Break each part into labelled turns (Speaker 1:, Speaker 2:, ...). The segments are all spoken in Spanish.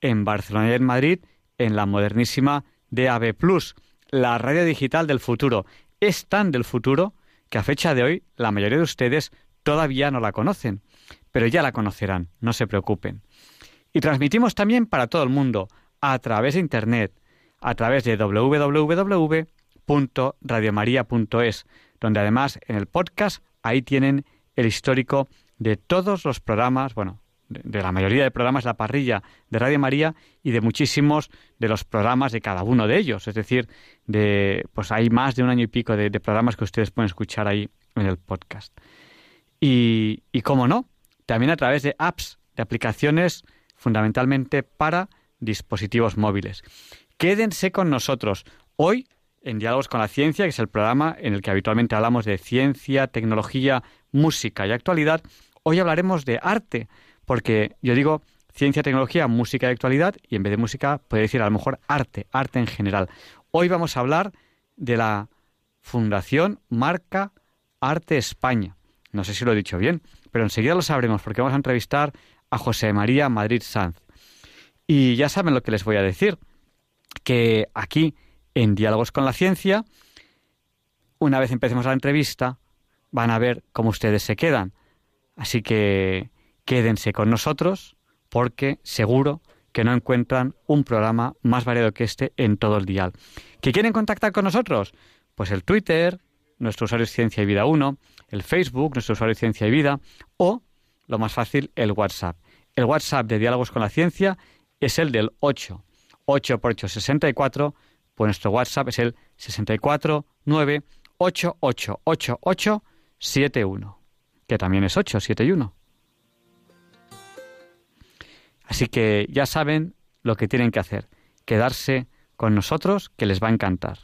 Speaker 1: en Barcelona y en Madrid en la modernísima DAB Plus, la radio digital del futuro. Es tan del futuro que a fecha de hoy la mayoría de ustedes todavía no la conocen, pero ya la conocerán, no se preocupen. Y transmitimos también para todo el mundo, a través de Internet, a través de www.radiomaria.es, donde además en el podcast ahí tienen el histórico de todos los programas, bueno, de la mayoría de programas la parrilla de Radio María y de muchísimos de los programas de cada uno de ellos. Es decir, de, pues hay más de un año y pico de, programas que ustedes pueden escuchar ahí en el podcast. Y, y cómo no, también a través de apps, de aplicaciones fundamentalmente para dispositivos móviles. Quédense con nosotros. Hoy, en Diálogos con la Ciencia, que es el programa en el que habitualmente hablamos de ciencia, tecnología, música y actualidad, hoy hablaremos de arte porque yo digo ciencia, tecnología, música y actualidad, y en vez de música puede decir a lo mejor arte, arte en general. Hoy vamos a hablar de la Fundación Marca Arte España. No sé si lo he dicho bien, pero enseguida lo sabremos porque vamos a entrevistar a José María Madrid Sanz. Y ya saben lo que les voy a decir, que aquí en Diálogos con la Ciencia, una vez empecemos la entrevista, van a ver cómo ustedes se quedan. Así que Quédense con nosotros porque seguro que no encuentran un programa más variado que este en todo el dial. ¿Que quieren contactar con nosotros? Pues el Twitter, nuestro usuario es Ciencia y Vida 1, el Facebook, nuestro usuario es Ciencia y Vida, o, lo más fácil, el WhatsApp. El WhatsApp de Diálogos con la Ciencia es el del 8. 8 por 8, 64, pues nuestro WhatsApp es el 64 9 8 8 8 8 7 1, que también es 8, 7 y 1. Así que ya saben lo que tienen que hacer, quedarse con nosotros, que les va a encantar.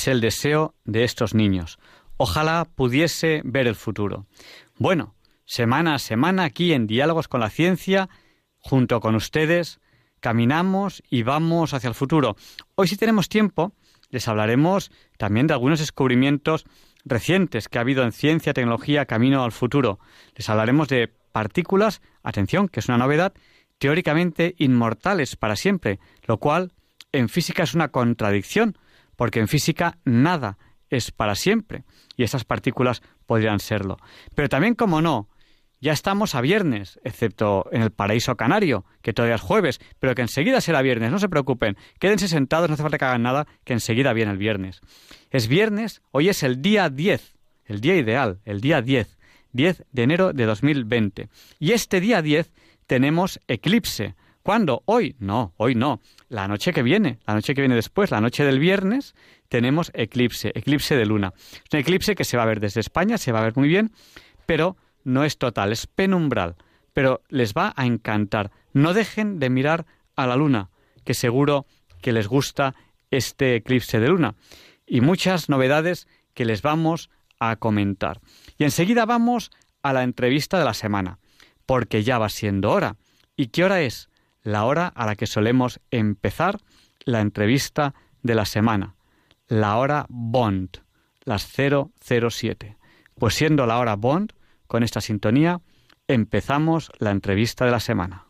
Speaker 1: Es el deseo de estos niños. Ojalá pudiese ver el futuro. Bueno, semana a semana aquí en Diálogos con la Ciencia, junto con ustedes, caminamos y vamos hacia el futuro. Hoy si tenemos tiempo, les hablaremos también de algunos descubrimientos recientes que ha habido en ciencia, tecnología, camino al futuro. Les hablaremos de partículas, atención, que es una novedad, teóricamente inmortales para siempre, lo cual en física es una contradicción, porque en física nada es para siempre, y esas partículas podrían serlo. Pero también, como no, ya estamos a viernes, excepto en el paraíso canario, que todavía es jueves, pero que enseguida será viernes, no se preocupen, quédense sentados, no hace falta que hagan nada, que enseguida viene el viernes. Es viernes, hoy es el día 10, el día ideal, el día 10, 10 de enero de 2020. Y este día 10 tenemos eclipse. ¿Cuándo? Hoy. No, hoy no. La noche que viene, la noche que viene después, la noche del viernes, tenemos eclipse, eclipse de luna. Es un eclipse que se va a ver desde España, se va a ver muy bien, pero no es total, es penumbral, pero les va a encantar. No dejen de mirar a la luna, que seguro que les gusta este eclipse de luna. Y muchas novedades que les vamos a comentar. Y enseguida vamos a la entrevista de la semana, porque ya va siendo hora. ¿Y qué hora es? La hora a la que solemos empezar la entrevista de la semana, la hora Bond, las 007. Pues siendo la hora Bond, con esta sintonía empezamos la entrevista de la semana.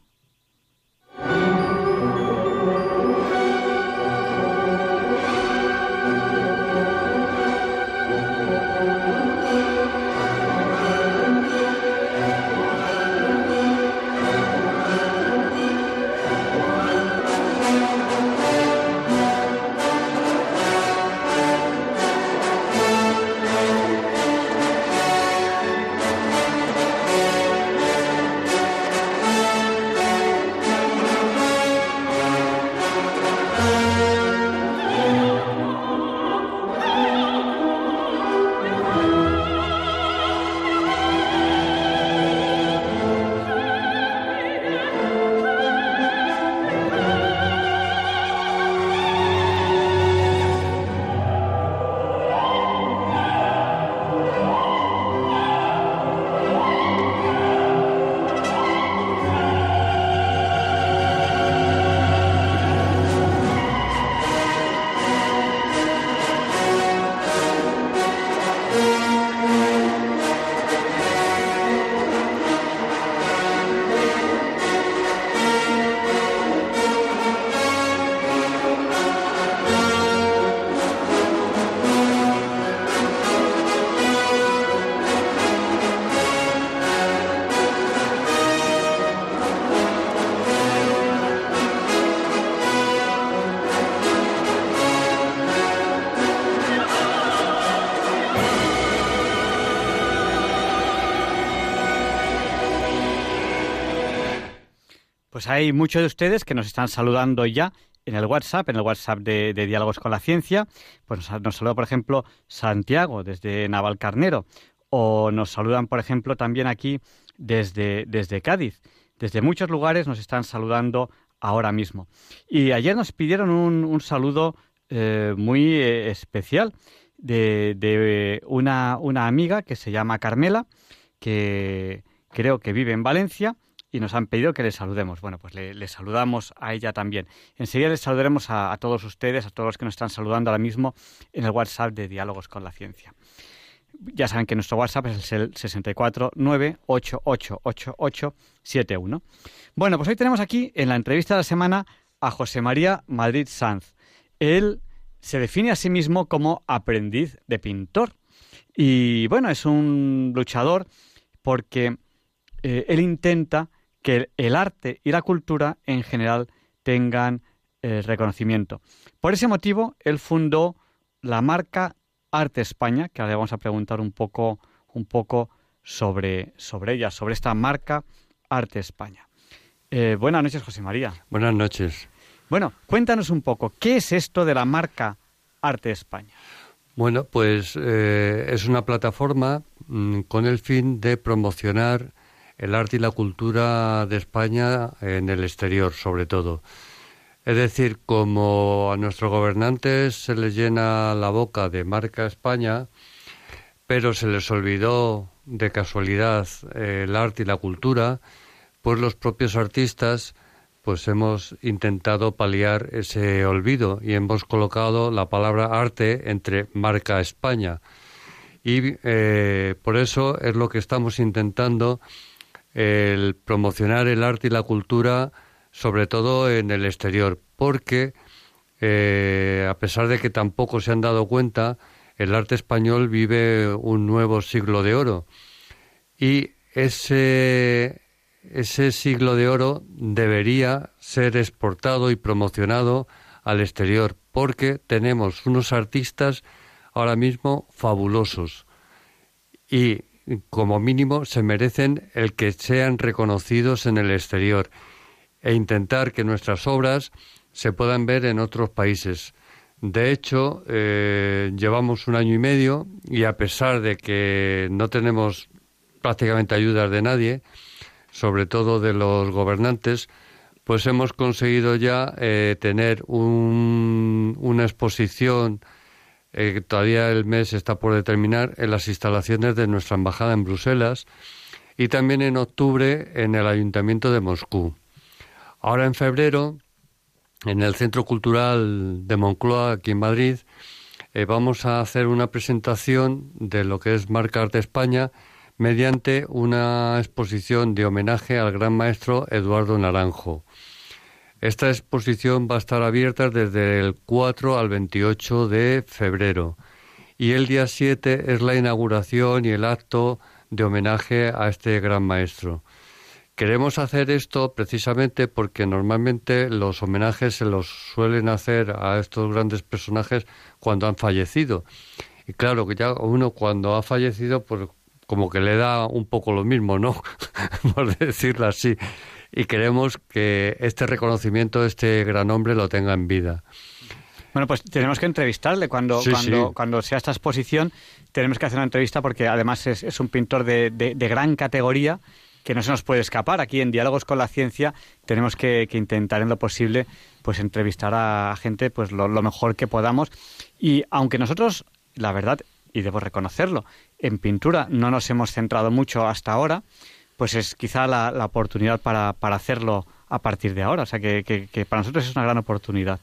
Speaker 1: Pues hay muchos de ustedes que nos están saludando ya en el WhatsApp, en el WhatsApp de, Diálogos con la Ciencia. Pues nos, saluda, por ejemplo, Santiago desde Navalcarnero. O nos saludan, por ejemplo, también aquí desde, desde Cádiz. Desde muchos lugares nos están saludando ahora mismo. Y ayer nos pidieron un, saludo eh, muy eh, especial de, de una, una amiga que se llama Carmela, que creo que vive en Valencia y nos han pedido que les saludemos. Bueno, pues le, saludamos a ella también. Enseguida les saludaremos a, todos ustedes, a todos los que nos están saludando ahora mismo en el WhatsApp de Diálogos con la Ciencia. Ya saben que nuestro WhatsApp es el 649888871. Bueno, pues hoy tenemos aquí en la entrevista de la semana a José María Madrid Sanz. Él se define a sí mismo como aprendiz de pintor. Y bueno, es un luchador porque eh, él intenta que el arte y la cultura en general tengan eh, reconocimiento. Por ese motivo, él fundó la marca Arte España, que ahora le vamos a preguntar un poco, un poco sobre, sobre ella, sobre esta marca Arte España. Eh, buenas noches, José María.
Speaker 2: Buenas noches.
Speaker 1: Bueno, cuéntanos un poco, ¿qué es esto de la marca Arte España?
Speaker 2: Bueno, pues eh, es una plataforma mm, con el fin de promocionar el arte y la cultura de España en el exterior, sobre todo. Es decir, como a nuestros gobernantes se les llena la boca de marca España, pero se les olvidó de casualidad eh, el arte y la cultura, pues los propios artistas pues hemos intentado paliar ese olvido y hemos colocado la palabra arte entre marca España. Y eh, por eso es lo que estamos intentando, el promocionar el arte y la cultura, sobre todo en el exterior, porque eh, a pesar de que tampoco se han dado cuenta, el arte español vive un nuevo siglo de oro. Y ese, ese siglo de oro debería ser exportado y promocionado al exterior, porque tenemos unos artistas ahora mismo fabulosos y como mínimo se merecen el que sean reconocidos en el exterior e intentar que nuestras obras se puedan ver en otros países. De hecho, eh, llevamos un año y medio y a pesar de que no tenemos prácticamente ayudas de nadie, sobre todo de los gobernantes, pues hemos conseguido ya eh, tener una exposición, eh, todavía el mes está por determinar, en las instalaciones de nuestra embajada en Bruselas y también en octubre en el Ayuntamiento de Moscú. Ahora en febrero en el Centro Cultural de Moncloa, aquí en Madrid, eh, vamos a hacer una presentación de lo que es Marca Arte España mediante una exposición de homenaje al gran maestro Eduardo Naranjo. Esta exposición va a estar abierta desde el 4 al 28 de febrero y el día 7 es la inauguración y el acto de homenaje a este gran maestro. Queremos hacer esto precisamente porque normalmente los homenajes se los suelen hacer a estos grandes personajes cuando han fallecido. Y claro que ya uno cuando ha fallecido, pues como que le da un poco lo mismo, ¿no? Por decirlo así. Y queremos que este reconocimiento, este gran hombre, lo tenga en vida.
Speaker 1: Bueno, pues tenemos que entrevistarle cuando, cuando, cuando sea esta exposición. Tenemos que hacer una entrevista porque además es, un pintor de, de gran categoría que no se nos puede escapar. Aquí en Diálogos con la Ciencia tenemos que, intentar en lo posible pues entrevistar a gente pues lo, mejor que podamos. Y aunque nosotros, la verdad, y debo reconocerlo, en pintura no nos hemos centrado mucho hasta ahora, pues es quizá la, oportunidad para, para, hacerlo a partir de ahora. O sea que, que para nosotros es una gran oportunidad.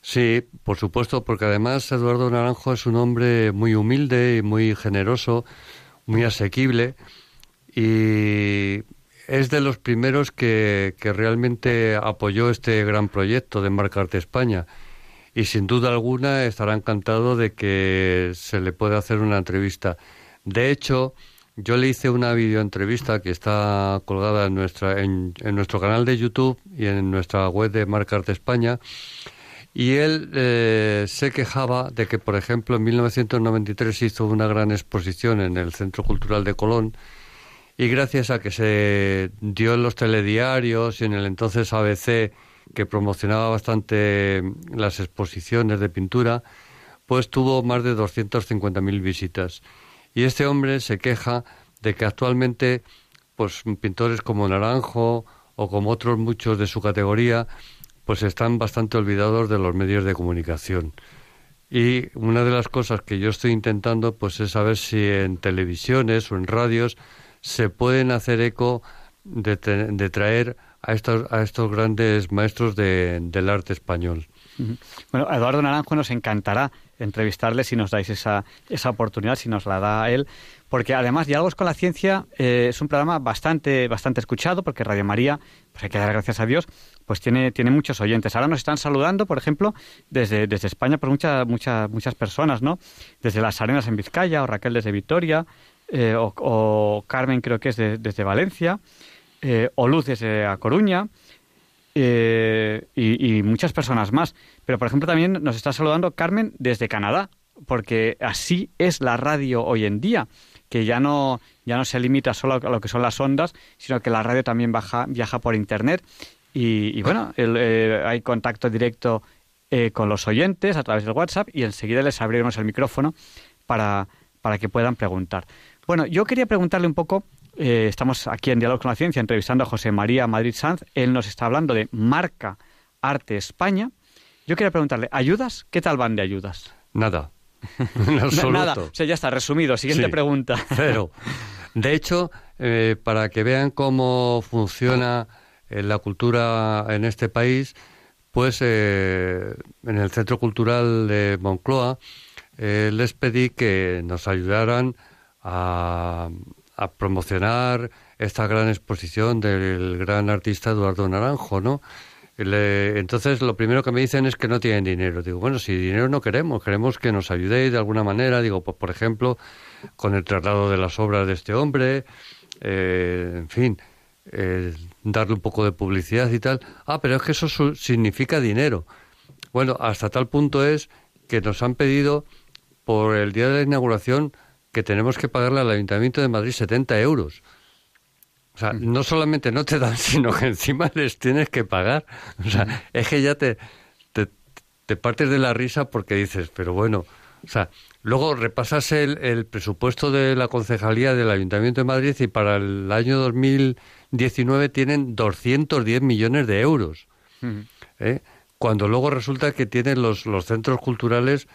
Speaker 2: Sí, por supuesto, porque además Eduardo Naranjo es un hombre muy humilde y muy generoso, muy asequible y es de los primeros que, que realmente apoyó este gran proyecto de Marcarte España y sin duda alguna estará encantado de que se le pueda hacer una entrevista. De hecho, yo le hice una videoentrevista que está colgada en, nuestra, en, nuestro canal de YouTube y en nuestra web de Marcarte España. Y él eh, se quejaba de que, por ejemplo, en 1993 hizo una gran exposición en el Centro Cultural de Colón y gracias a que se dio en los telediarios y en el entonces ABC que promocionaba bastante las exposiciones de pintura, pues tuvo más de 250.000 visitas. Y este hombre se queja de que actualmente pues pintores como Naranjo o como otros muchos de su categoría pues están bastante olvidados de los medios de comunicación. Y una de las cosas que yo estoy intentando pues es saber si en televisiones o en radios se pueden hacer eco de, traer a estos, a estos grandes maestros del arte español.
Speaker 1: Bueno, Eduardo Naranjo nos encantará entrevistarle si nos dais esa, esa oportunidad, si nos la da él, porque además Diálogos con la Ciencia eh, es un programa bastante, bastante escuchado, porque Radio María, pues hay que dar gracias a Dios, pues tiene, tiene muchos oyentes. Ahora nos están saludando, por ejemplo, desde, desde España por muchas, muchas, muchas personas, ¿no? Desde Las Arenas en Vizcaya, o Raquel desde Vitoria, eh, o, Carmen creo que es desde Valencia, eh, o Luz desde A Coruña, eh, y, muchas personas más. Pero, por ejemplo, también nos está saludando Carmen desde Canadá, porque así es la radio hoy en día, que ya no, ya no se limita solo a lo que son las ondas, sino que la radio también baja, viaja por Internet. Y, bueno, hay contacto directo con los oyentes a través del WhatsApp y enseguida les abriremos el micrófono para, para que puedan preguntar. Bueno, yo quería preguntarle un poco, eh, estamos aquí en Diálogo con la Ciencia entrevistando a José María Madrid Sanz, él nos está hablando de Marca Arte España. Yo quería preguntarle, ¿ayudas? ¿Qué tal van de ayudas?
Speaker 2: Nada. en absoluto.
Speaker 1: Nada, o sea, ya está, resumido. Siguiente
Speaker 2: Sí.
Speaker 1: pregunta.
Speaker 2: Cero. De hecho, eh, para que vean cómo funciona eh, la cultura en este país, pues eh, en el Centro Cultural de Moncloa les pedí que nos ayudaran a, a promocionar esta gran exposición del gran artista Eduardo Naranjo, ¿no? Le- entonces, lo primero que me dicen es que no tienen dinero. Digo, bueno, si dinero no queremos, queremos que nos ayudéis de alguna manera. Digo, pues por ejemplo, con el traslado de las obras de este hombre, eh, en fin, eh, darle un poco de publicidad y tal. Ah, pero es que eso su- significa dinero. Bueno, hasta tal punto es que nos han pedido por el día de la inauguración que tenemos que pagarle al Ayuntamiento de Madrid 70 euros. O sea, no solamente no te dan, sino que encima les tienes que pagar. O sea, es que ya te, te, te partes de la risa porque dices, pero bueno, o sea, luego repasas el, el presupuesto de la concejalía del Ayuntamiento de Madrid y para el año 2019 tienen 210 millones de euros. ¿eh? Cuando luego resulta que tienen los, los centros culturales,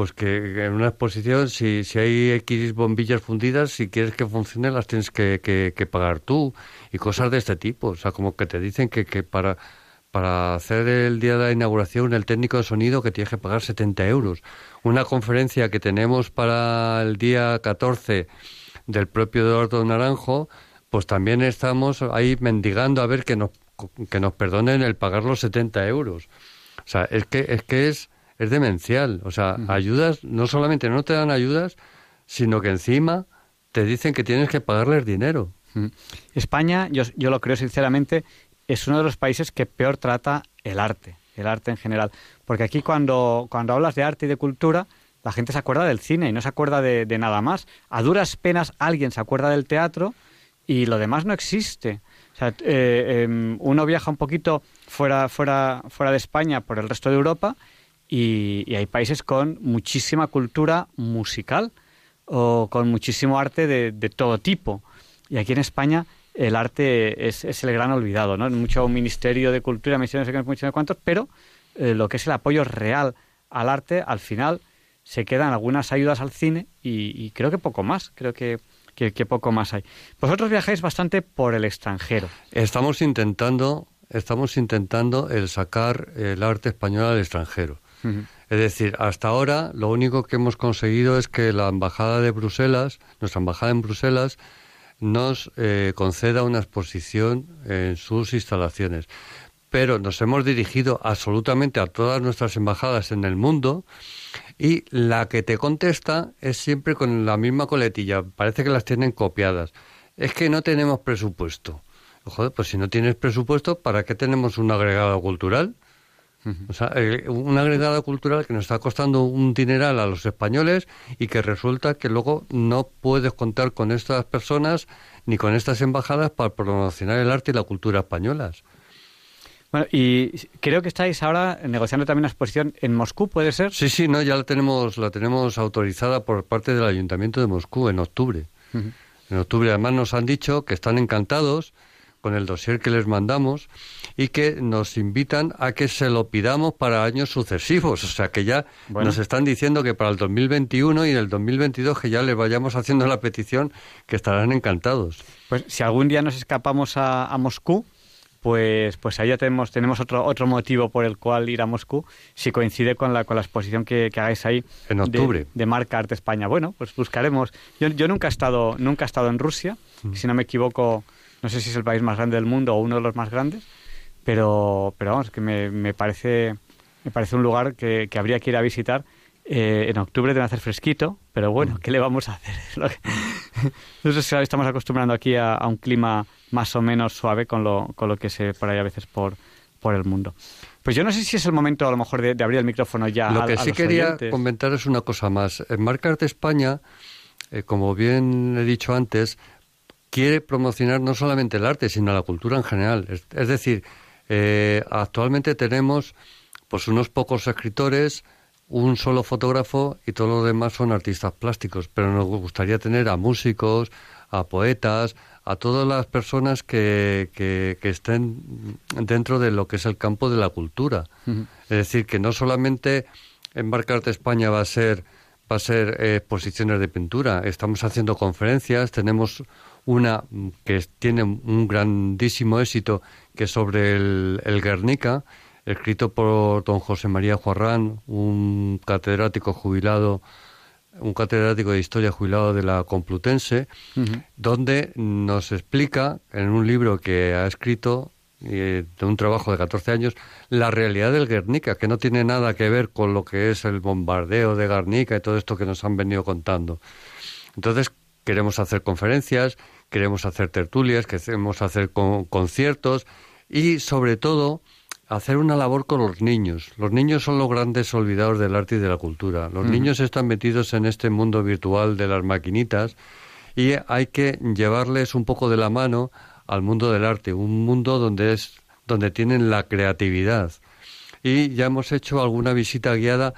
Speaker 2: pues que en una exposición, si, si hay X bombillas fundidas, si quieres que funcione, las tienes que, que- que pagar tú y cosas de este tipo. O sea, como que te dicen que, que para, para hacer el día de la inauguración, el técnico de sonido, que tienes que pagar 70 euros. Una conferencia que tenemos para el día 14 del propio Eduardo Naranjo, pues también estamos ahí mendigando a ver que nos, que nos perdonen el pagar los 70 euros. O sea, es que es, que es, es demencial. O sea, ayudas, no solamente no te dan ayudas, sino que encima te dicen que tienes que pagarles dinero.
Speaker 1: España, yo, yo lo creo sinceramente, es uno de los países que peor trata el arte, el arte en general. Porque aquí cuando, cuando hablas de arte y de cultura, la gente se acuerda del cine y no se acuerda de, de nada más. A duras penas alguien se acuerda del teatro y lo demás no existe. O sea, eh, em, uno viaja un poquito fuera, fuera, fuera de España por el resto de Europa y, hay países con muchísima cultura musical o con muchísimo arte de, todo tipo. Y aquí en España el arte es, el gran olvidado, ¿no? Mucho ministerio de cultura, ministerio sé cuántos, pero eh, lo que es el apoyo real al arte, al final se quedan algunas ayudas al cine y, creo que poco más, creo que, que poco más hay. Vosotros viajáis bastante por el extranjero.
Speaker 2: Estamos intentando, estamos intentando el sacar el arte español al extranjero. Es decir, hasta ahora lo único que hemos conseguido es que la embajada de Bruselas, nuestra embajada en Bruselas, nos eh, conceda una exposición en sus instalaciones. Pero nos hemos dirigido absolutamente a todas nuestras embajadas en el mundo y la que te contesta es siempre con la misma coletilla. Parece que las tienen copiadas. Es que no tenemos presupuesto. Joder, pues si no tienes presupuesto, ¿para qué tenemos un agregado cultural? O sea, eh, un agregado cultural que nos está costando un dineral a los españoles y que resulta que luego no puedes contar con estas personas ni con estas embajadas para promocionar el arte y la cultura españolas.
Speaker 1: Bueno, y creo que estáis ahora negociando también una exposición en Moscú, ¿puede ser?
Speaker 2: Sí, sí, no, ya la tenemos, la tenemos autorizada por parte del Ayuntamiento de Moscú en octubre. En octubre además nos han dicho que están encantados con el dossier que les mandamos y que nos invitan a que se lo pidamos para años sucesivos. O sea que ya
Speaker 1: Bueno.
Speaker 2: nos están diciendo que para el 2021 y el 2022 que ya les vayamos haciendo la petición que estarán encantados.
Speaker 1: Pues si algún día nos escapamos a, a Moscú, pues, pues ahí ya tenemos, tenemos otro, otro motivo por el cual ir a Moscú, si coincide con la, con la exposición que, que hagáis ahí.
Speaker 2: En
Speaker 1: de-
Speaker 2: octubre.
Speaker 1: De, Marca Arte España. Bueno, pues buscaremos. Yo, yo nunca he estado, nunca he estado en Rusia,
Speaker 2: Mm.
Speaker 1: si no me equivoco, no sé si es el país más grande del mundo o uno de los más grandes, pero, pero vamos, que me, me parece, me parece un lugar que, que habría que ir a visitar. Eh, en octubre debe hacer fresquito, pero bueno, ¿qué le vamos a hacer? Nosotros estamos acostumbrando aquí a, a un clima más o menos suave con lo, con lo que se por ahí a veces por, por el mundo. Pues yo no sé si es el momento a lo mejor de, de abrir el micrófono ya
Speaker 2: Lo
Speaker 1: a-
Speaker 2: que
Speaker 1: a
Speaker 2: sí
Speaker 1: los
Speaker 2: quería
Speaker 1: oyentes.
Speaker 2: comentar es una cosa más. En Marca Arte España, eh, como bien he dicho antes, quiere promocionar no solamente el arte, sino la cultura en general. Es, es decir, eh, actualmente tenemos pues unos pocos escritores, un solo fotógrafo y todos los demás son artistas plásticos, pero nos gustaría tener a músicos, a poetas, a todas las personas que, que, que estén dentro de lo que es el campo de la cultura. Es decir, que no solamente Embarcarte España va a ser va a ser eh, exposiciones de pintura. Estamos haciendo conferencias, tenemos una que tiene un grandísimo éxito, que es sobre el, el Guernica, escrito por don José María Juarrán, un catedrático jubilado, un catedrático de historia jubilado de la Complutense, donde nos explica en un libro que ha escrito de un trabajo de 14 años, la realidad del Guernica, que no tiene nada que ver con lo que es el bombardeo de Guernica y todo esto que nos han venido contando. Entonces, queremos hacer conferencias, queremos hacer tertulias, queremos hacer conciertos y, sobre todo, hacer una labor con los niños. Los niños son los grandes olvidados del arte y de la cultura. Los niños están metidos en este mundo virtual de las maquinitas y hay que llevarles un poco de la mano al mundo del arte, un mundo donde es donde tienen la creatividad. Y ya hemos hecho alguna visita guiada,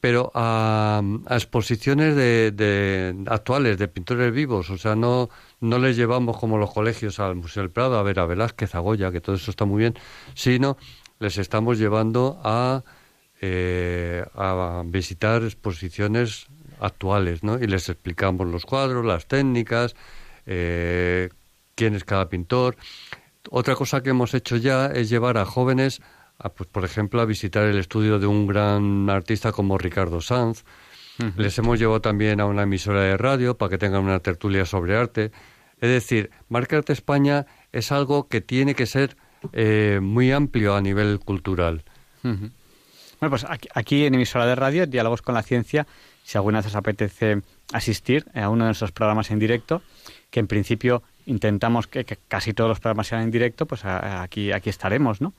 Speaker 2: pero a, exposiciones de, actuales, de pintores vivos. O sea, no, no les llevamos como los colegios al Museo del Prado a ver a Velázquez, a Goya, que todo eso está muy bien, sino les estamos llevando a, eh, a visitar exposiciones actuales, ¿no? Y les explicamos los cuadros, las técnicas, eh, quién es cada pintor. Otra cosa que hemos hecho ya es llevar a jóvenes, a, pues, por ejemplo, a visitar el estudio de un gran artista como Ricardo Sanz. Les hemos llevado también a una emisora de radio para que tengan una tertulia sobre arte. Es decir, Marca Arte España es algo que tiene que ser eh, muy amplio a nivel cultural.
Speaker 1: Bueno, pues aquí, en emisora de radio, Diálogos con la Ciencia, si alguna vez os apetece asistir a uno de nuestros programas en directo, que en principio intentamos que, casi todos los programas sean en directo, pues aquí, aquí estaremos, ¿no?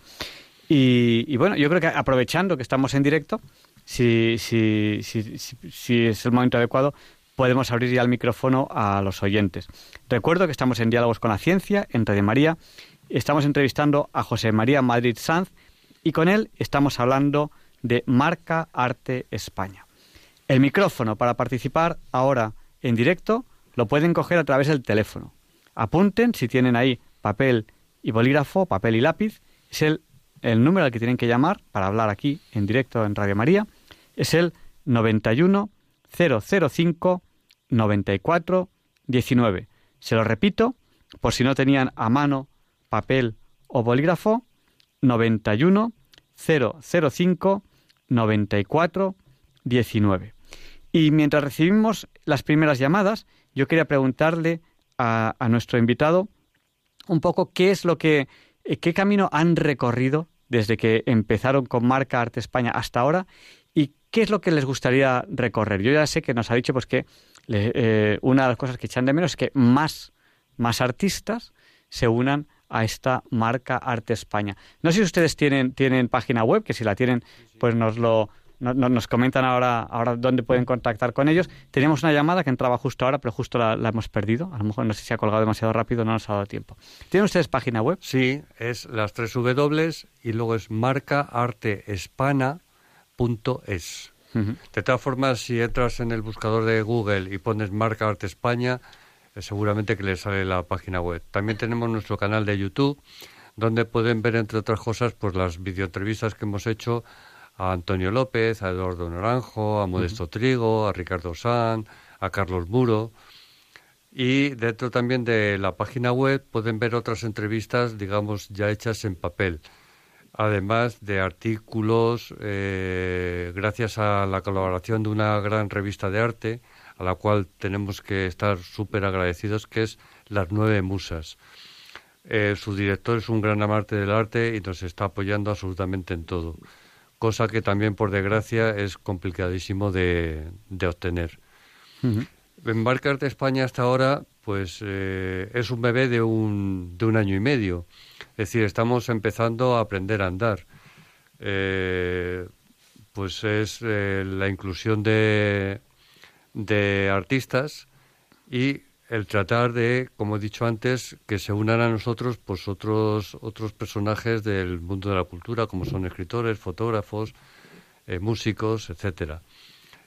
Speaker 1: Y, bueno, yo creo que aprovechando que estamos en directo, si, si, si, si, es el momento adecuado, podemos abrir ya el micrófono a los oyentes. Recuerdo que estamos en Diálogos con la Ciencia, en Radio María, Estamos entrevistando a José María Madrid Sanz y con él estamos hablando de Marca Arte España. El micrófono para participar ahora en directo lo pueden coger a través del teléfono. Apunten si tienen ahí papel y bolígrafo, papel y lápiz. El número al que tienen que llamar para hablar aquí en directo en Radio María. Es el 91 005 94 19. Se lo repito por si no tenían a mano papel o bolígrafo 91 005 94 19. Y mientras recibimos las primeras llamadas, yo quería preguntarle a, nuestro invitado un poco qué es lo que, qué camino han recorrido desde que empezaron con Marca Arte España hasta ahora y qué es lo que les gustaría recorrer. Yo ya sé que nos ha dicho pues que eh, una de las cosas que echan de menos es que más, más artistas se unan a esta marca Arte España. No sé si ustedes tienen, tienen página web, que si la tienen, pues nos lo nos comentan ahora, ahora dónde pueden contactar con ellos. Teníamos una llamada que entraba justo ahora, pero justo la, hemos perdido. A lo mejor no sé si ha colgado demasiado rápido, no nos ha dado tiempo. ¿Tienen ustedes página web?
Speaker 2: Sí, es las tres W y luego es marcaarteespana.es. De todas formas, si entras en el buscador de Google y pones Marca Arte España, eh, seguramente que les sale la página web. También tenemos nuestro canal de YouTube, donde pueden ver, entre otras cosas, pues las videoentrevistas que hemos hecho a Antonio López, a Eduardo Naranjo, a Modesto Trigo, a Ricardo San, a Carlos Muro. Y dentro también de la página web pueden ver otras entrevistas, digamos, ya hechas en papel. Además de artículos, eh, gracias a la colaboración de una gran revista de arte, a la cual tenemos que estar súper agradecidos, que es Las Nueve Musas. Eh, su director es un gran amante del arte y nos está apoyando absolutamente en todo, cosa que también, por desgracia, es complicadísimo de, obtener. En Barca Arte España hasta ahora, pues eh, es un bebé de un, de un año y medio. Es decir, estamos empezando a aprender a andar. Eh, pues es la inclusión de de artistas y el tratar de, como he dicho antes, que se unan a nosotros pues otros otros personajes del mundo de la cultura, como son escritores, fotógrafos, eh, músicos, etcétera.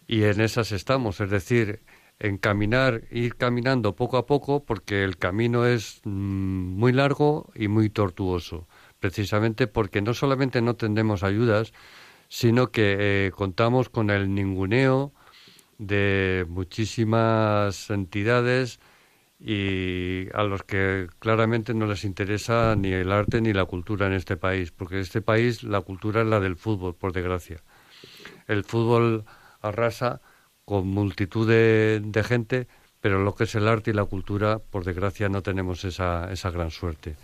Speaker 2: Y en esas estamos, es decir, en caminar, ir caminando poco a poco, porque el camino es mm, muy largo y muy tortuoso, precisamente porque no solamente no tendremos ayudas, sino que eh, contamos con el ninguneo, de muchísimas entidades y a los que claramente no les interesa ni el arte ni la cultura en este país, porque en este país la cultura es la del fútbol, por desgracia. El fútbol arrasa con multitud de, gente, pero lo que es el arte y la cultura, por desgracia, no tenemos esa, esa gran suerte.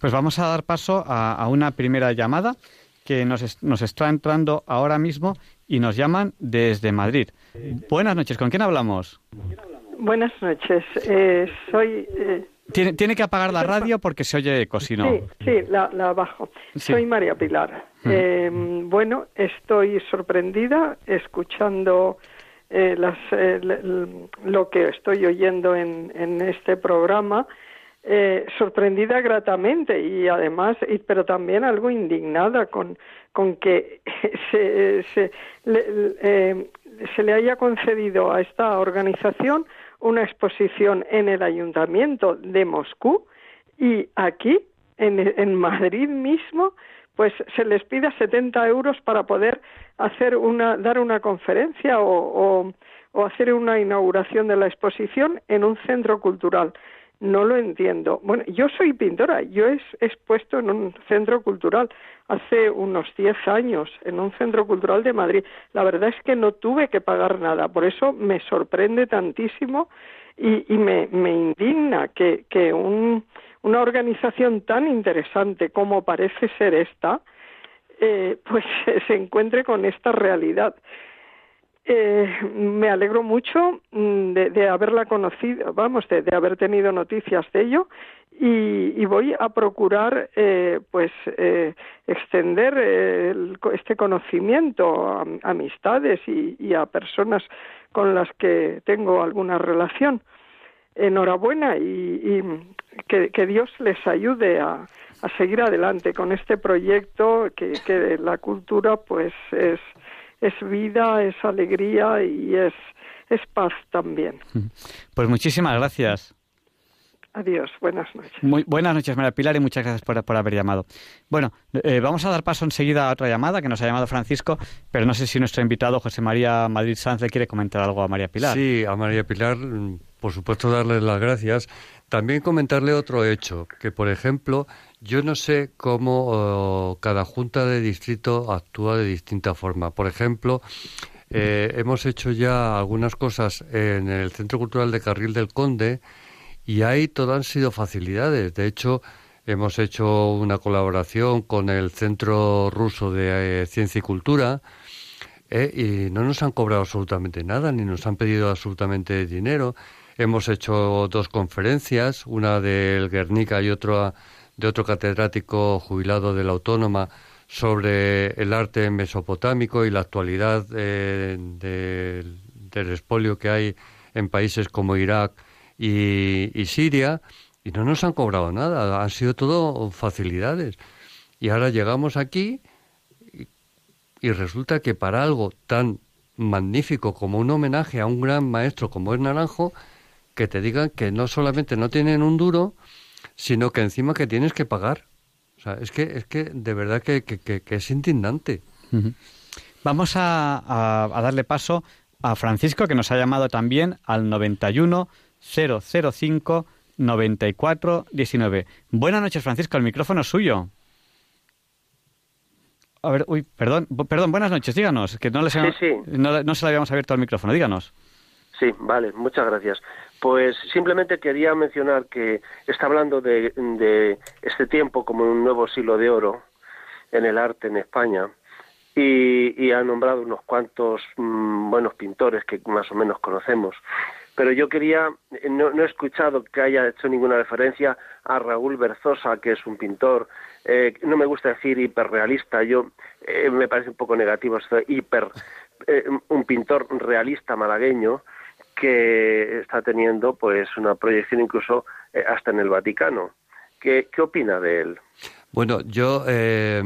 Speaker 1: Pues vamos a dar paso a, una primera llamada que nos, nos está entrando ahora mismo y nos llaman desde Madrid. Buenas noches, ¿con quién hablamos?
Speaker 3: Buenas noches, eh, soy... Eh,
Speaker 1: ¿Tiene, tiene que apagar la radio porque se oye eco, si no.
Speaker 3: Sí, sí la, la bajo. Soy María Pilar. Eh, bueno, estoy sorprendida escuchando las, lo que estoy oyendo en, en este programa. sorprendida gratamente y además, y, pero también algo indignada con, con que se, se, se le haya concedido a esta organización una exposición en el Ayuntamiento de Moscú y aquí, en, Madrid mismo, pues se les pida 70 euros para poder hacer una, dar una conferencia o, o hacer una inauguración de la exposición en un centro cultural no lo entiendo. Bueno, yo soy pintora, yo he expuesto en un centro cultural hace unos 10 años, en un centro cultural de Madrid. La verdad es que no tuve que pagar nada, por eso me sorprende tantísimo y, me, indigna que, que una organización tan interesante como parece ser esta, eh, pues se encuentre con esta realidad. Eh, me alegro mucho mm, de, haberla conocido, vamos, de, haber tenido noticias de ello y, voy a procurar, eh, pues, eh, extender este conocimiento a, amistades y, a personas con las que tengo alguna relación. Enhorabuena y, que, Dios les ayude a, a seguir adelante con este proyecto que, que la cultura, pues, es es vida, es alegría y es, es paz también.
Speaker 1: Pues muchísimas gracias.
Speaker 3: Adiós, buenas noches.
Speaker 1: Muy buenas noches, María Pilar, y muchas gracias por, haber llamado. Bueno, eh, vamos a dar paso enseguida a otra llamada que nos ha llamado Francisco, pero no sé si nuestro invitado José María Madrid Sanz le quiere comentar algo a María Pilar.
Speaker 2: Sí, a María Pilar, por supuesto, darle las gracias. También comentarle otro hecho, que por ejemplo, yo no sé cómo cada junta de distrito actúa de distinta forma. Por ejemplo, eh, hemos hecho ya algunas cosas en el Centro Cultural de Carril del Conde y ahí todo han sido facilidades. De hecho, hemos hecho una colaboración con el Centro Ruso de eh, Ciencia y Cultura eh, y no nos han cobrado absolutamente nada, ni nos han pedido absolutamente dinero. Hemos hecho dos conferencias, una del Guernica y otra de otro catedrático jubilado de la Autónoma sobre el arte mesopotámico y la actualidad eh, del expolio que hay en países como Irak y, Siria y no nos han cobrado nada, han sido todo facilidades. Y ahora llegamos aquí y resulta que para algo tan magnífico como un homenaje a un gran maestro como es Naranjo, que te digan que no solamente no tienen un duro, sino que encima que tienes que pagar. O sea, es que, es que de verdad que, es indignante.
Speaker 1: Vamos a, darle paso a Francisco, que nos ha llamado también al 91 005 94 19. Buenas noches, Francisco, el micrófono es suyo. A ver, uy, perdón, perdón, buenas noches, díganos, que no, les No, no se le habíamos abierto el micrófono, díganos.
Speaker 4: Sí, vale, muchas gracias. Pues simplemente quería mencionar que está hablando de, este tiempo como un nuevo siglo de oro en el arte en España y, ha nombrado unos cuantos mm, buenos pintores que más o menos conocemos. Pero yo quería, no, he escuchado que haya hecho ninguna referencia a Raúl Berzosa, que es un pintor, eh, no me gusta decir hiperrealista, yo eh, me parece un poco negativo hiper, eh, un pintor realista malagueño, que está teniendo pues una proyección incluso eh, hasta en el Vaticano. ¿Qué, ¿Qué, opina de él?
Speaker 2: Bueno, yo eh,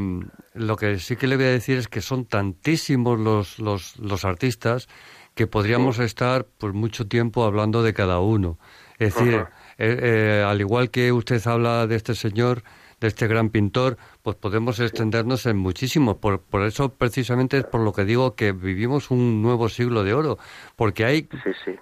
Speaker 2: lo que sí que le voy a decir es que son tantísimos los, los, los artistas que podríamos estar por mucho tiempo hablando de cada uno. Es decir, eh, al igual que usted habla de este señor, de este gran pintor, pues podemos extendernos en muchísimo. Por, por eso precisamente es por lo que digo que vivimos un nuevo siglo de oro, porque hay,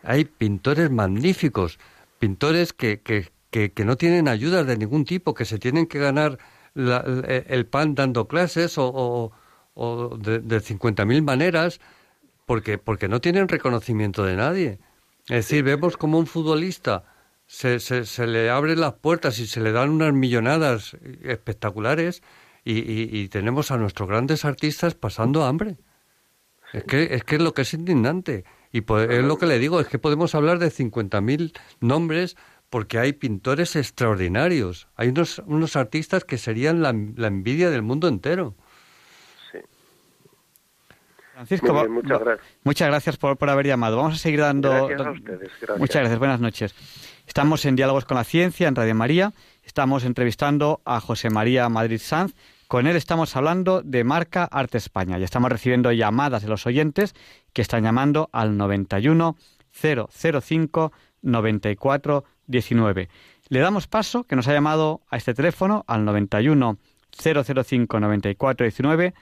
Speaker 2: hay pintores magníficos, pintores que, que, que, no tienen ayudas de ningún tipo, que se tienen que ganar el pan dando clases o, o, de, de 50.000 maneras, porque, porque no tienen reconocimiento de nadie. Es decir, vemos como un futbolista se, se, le abren las puertas y se le dan unas millonadas espectaculares y, y, tenemos a nuestros grandes artistas pasando hambre. Es que, es que es lo que es indignante. Y es lo que le digo, es que podemos hablar de 50.000 nombres porque hay pintores extraordinarios. Hay unos, unos artistas que serían la, la envidia del mundo entero.
Speaker 1: Francisco, muchas gracias. Muchas gracias por, por, haber llamado. Vamos a seguir dando. Muchas gracias. Buenas noches. Estamos en Diálogos con la Ciencia en Radio María. Estamos entrevistando a José María Madrid Sanz. Con él estamos hablando de marca Arte España y estamos recibiendo llamadas de los oyentes que están llamando al 91 005 94 19. Le damos paso que nos ha llamado a este teléfono al 91 005 94 19.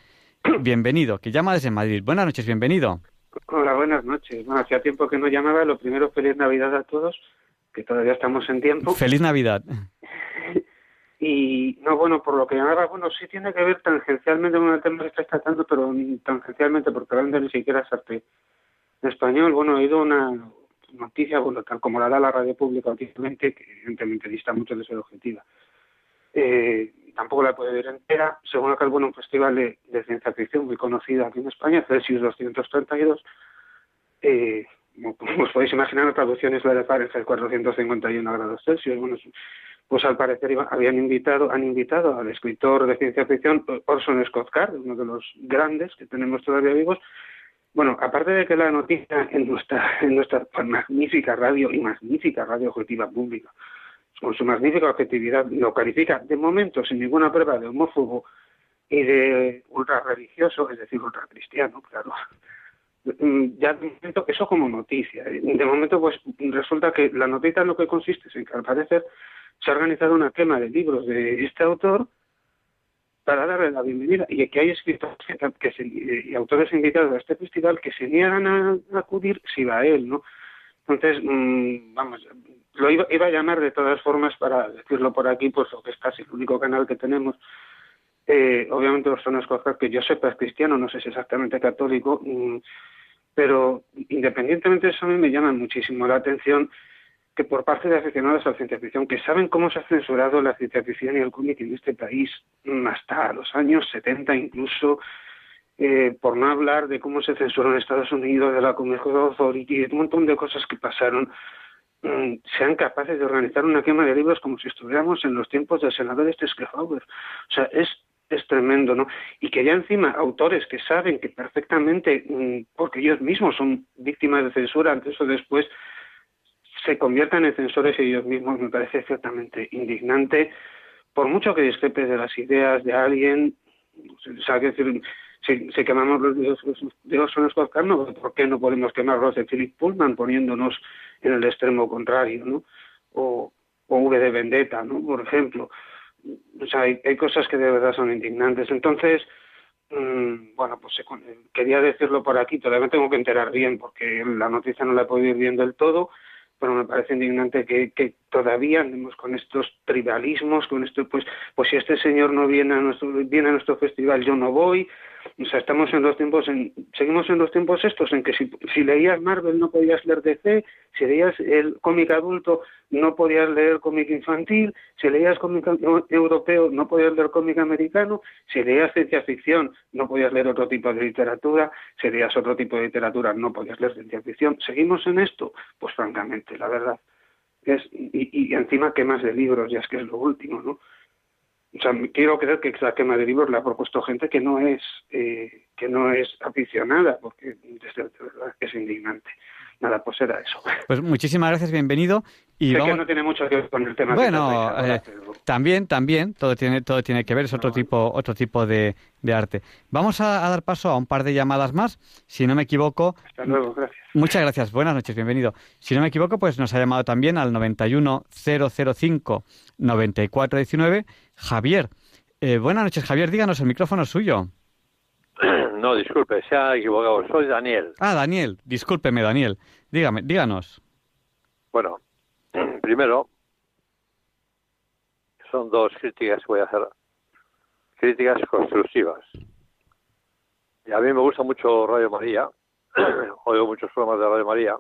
Speaker 1: Bienvenido, que llama desde Madrid. Buenas noches, bienvenido.
Speaker 5: Hola, buenas noches. Bueno, hacía tiempo que no llamaba. Lo primero, feliz Navidad a todos que todavía estamos en tiempo.
Speaker 1: Feliz Navidad.
Speaker 5: Y no, bueno, por lo que llamaba, bueno, sí tiene que ver tangencialmente con el tema que está tratando, pero tangencialmente, porque realmente ni siquiera es arte español. Bueno, he oído una noticia, bueno, tal como la da la radio pública últimamente, que evidentemente dista mucho de ser objetiva. Eh, tampoco la puede ver entera. Según acá, bueno, un festival de, de, ciencia ficción muy conocido aquí en España, Celsius 232, eh, como os podéis imaginar, la traducción es la de Fahrenheit 451 grados Celsius. Bueno, pues al parecer habían invitado, han invitado al escritor de ciencia ficción Orson Scott Card, uno de los grandes que tenemos todavía vivos. Bueno, aparte de que la noticia en nuestra, en nuestra magnífica radio y magnífica radio objetiva pública, con su magnífica objetividad, lo califica de momento sin ninguna prueba de homófobo y de ultra religioso, es decir, ultra cristiano, claro, Mm, ya de momento, eso como noticia. De momento, pues resulta que la noticia lo que consiste es en que al parecer se ha organizado una quema de libros de este autor para darle la bienvenida y que hay escritores que y autores invitados a este festival que se niegan a, acudir si va a él, ¿no? Entonces, mm, vamos, lo iba, iba, a llamar de todas formas para decirlo por aquí, pues que es casi el único canal que tenemos. Eh, obviamente, son escoger que yo sepa es cristiano, no sé si exactamente católico. Mm, pero independientemente de eso, a mí me llama muchísimo la atención que por parte de aficionados a la ciencia ficción, que saben cómo se ha censurado la ciencia ficción y el cómic en este país hasta los años 70 incluso, eh, por no hablar de cómo se censuró en Estados Unidos, de la Comic Authority, de un montón de cosas que pasaron, mm, sean capaces de organizar una quema de libros como si estuviéramos en los tiempos del senador este O sea, es es tremendo, ¿no? Y que ya encima autores que saben que perfectamente, mm, porque ellos mismos son víctimas de censura antes o después, se conviertan en censores ellos mismos, me parece ciertamente indignante, por mucho que discrepe de las ideas de alguien, o sea, decir, si, quemamos los de Orson Scott ¿por qué no podemos quemar los de Philip Pullman poniéndonos en el extremo contrario, ¿no? O, o V de Vendetta, ¿no? Por ejemplo o sea, hay, cosas que de verdad son indignantes. Entonces, mmm, bueno, pues quería decirlo por aquí, todavía tengo que enterar bien porque la noticia no la he podido ir bien del todo, pero me parece indignante que, que todavía andemos con estos tribalismos, con esto, pues, pues si este señor no viene a nuestro, viene a nuestro festival, yo no voy, o sea, estamos en los tiempos, en, seguimos en los tiempos estos en que si, si leías Marvel no podías leer DC, si leías el cómic adulto no podías leer cómic infantil, si leías cómic europeo no podías leer cómic americano, si leías ciencia ficción no podías leer otro tipo de literatura, si leías otro tipo de literatura no podías leer ciencia ficción. ¿Seguimos en esto? Pues francamente, la verdad. Es, y, y encima quemas de libros, ya es que es lo último, ¿no? o sea, quiero creer que esa quema de libros la ha propuesto gente que no es eh, que no es aficionada, porque desde es indignante. Nada, pues era eso.
Speaker 1: Pues muchísimas gracias, bienvenido. Y
Speaker 5: sé que no tiene mucho que ver con el tema.
Speaker 1: Bueno, eh, también, también, todo tiene, todo tiene que ver, es otro tipo, otro tipo de, arte. Vamos a, dar paso a un par de llamadas más, si no me equivoco.
Speaker 5: Hasta luego, gracias.
Speaker 1: Muchas gracias, buenas noches, bienvenido. Si no me equivoco, pues nos ha llamado también al 91005-9419 Javier. Eh, buenas noches, Javier, díganos, el micrófono es suyo.
Speaker 6: No, disculpe, se ha equivocado. Soy Daniel.
Speaker 1: Ah, Daniel, discúlpeme, Daniel. Dígame, díganos.
Speaker 6: Bueno, primero, son dos críticas que voy a hacer. Críticas constructivas. Y a mí me gusta mucho Radio María. Oigo muchos programas de Radio María.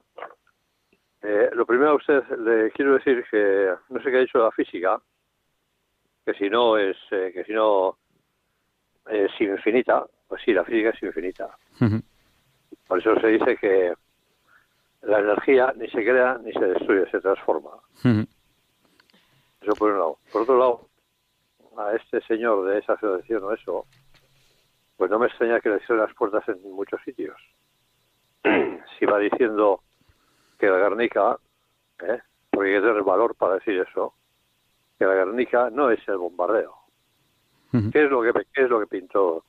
Speaker 6: Eh, lo primero a usted le quiero decir que no sé qué ha dicho la física, que si no es eh, que si no es infinita, pues sí, la física es infinita. Por eso se dice que la energía ni se crea ni se destruye, se transforma. Eso por un lado. Por otro lado, a este señor de esa asociación o eso, pues no me extraña que le cierren las puertas en muchos sitios. si va diciendo que la Guernica, ¿eh? porque hay que tener valor para decir eso, que la Guernica no es el bombardeo. ¿Qué es lo que qué es lo que pintó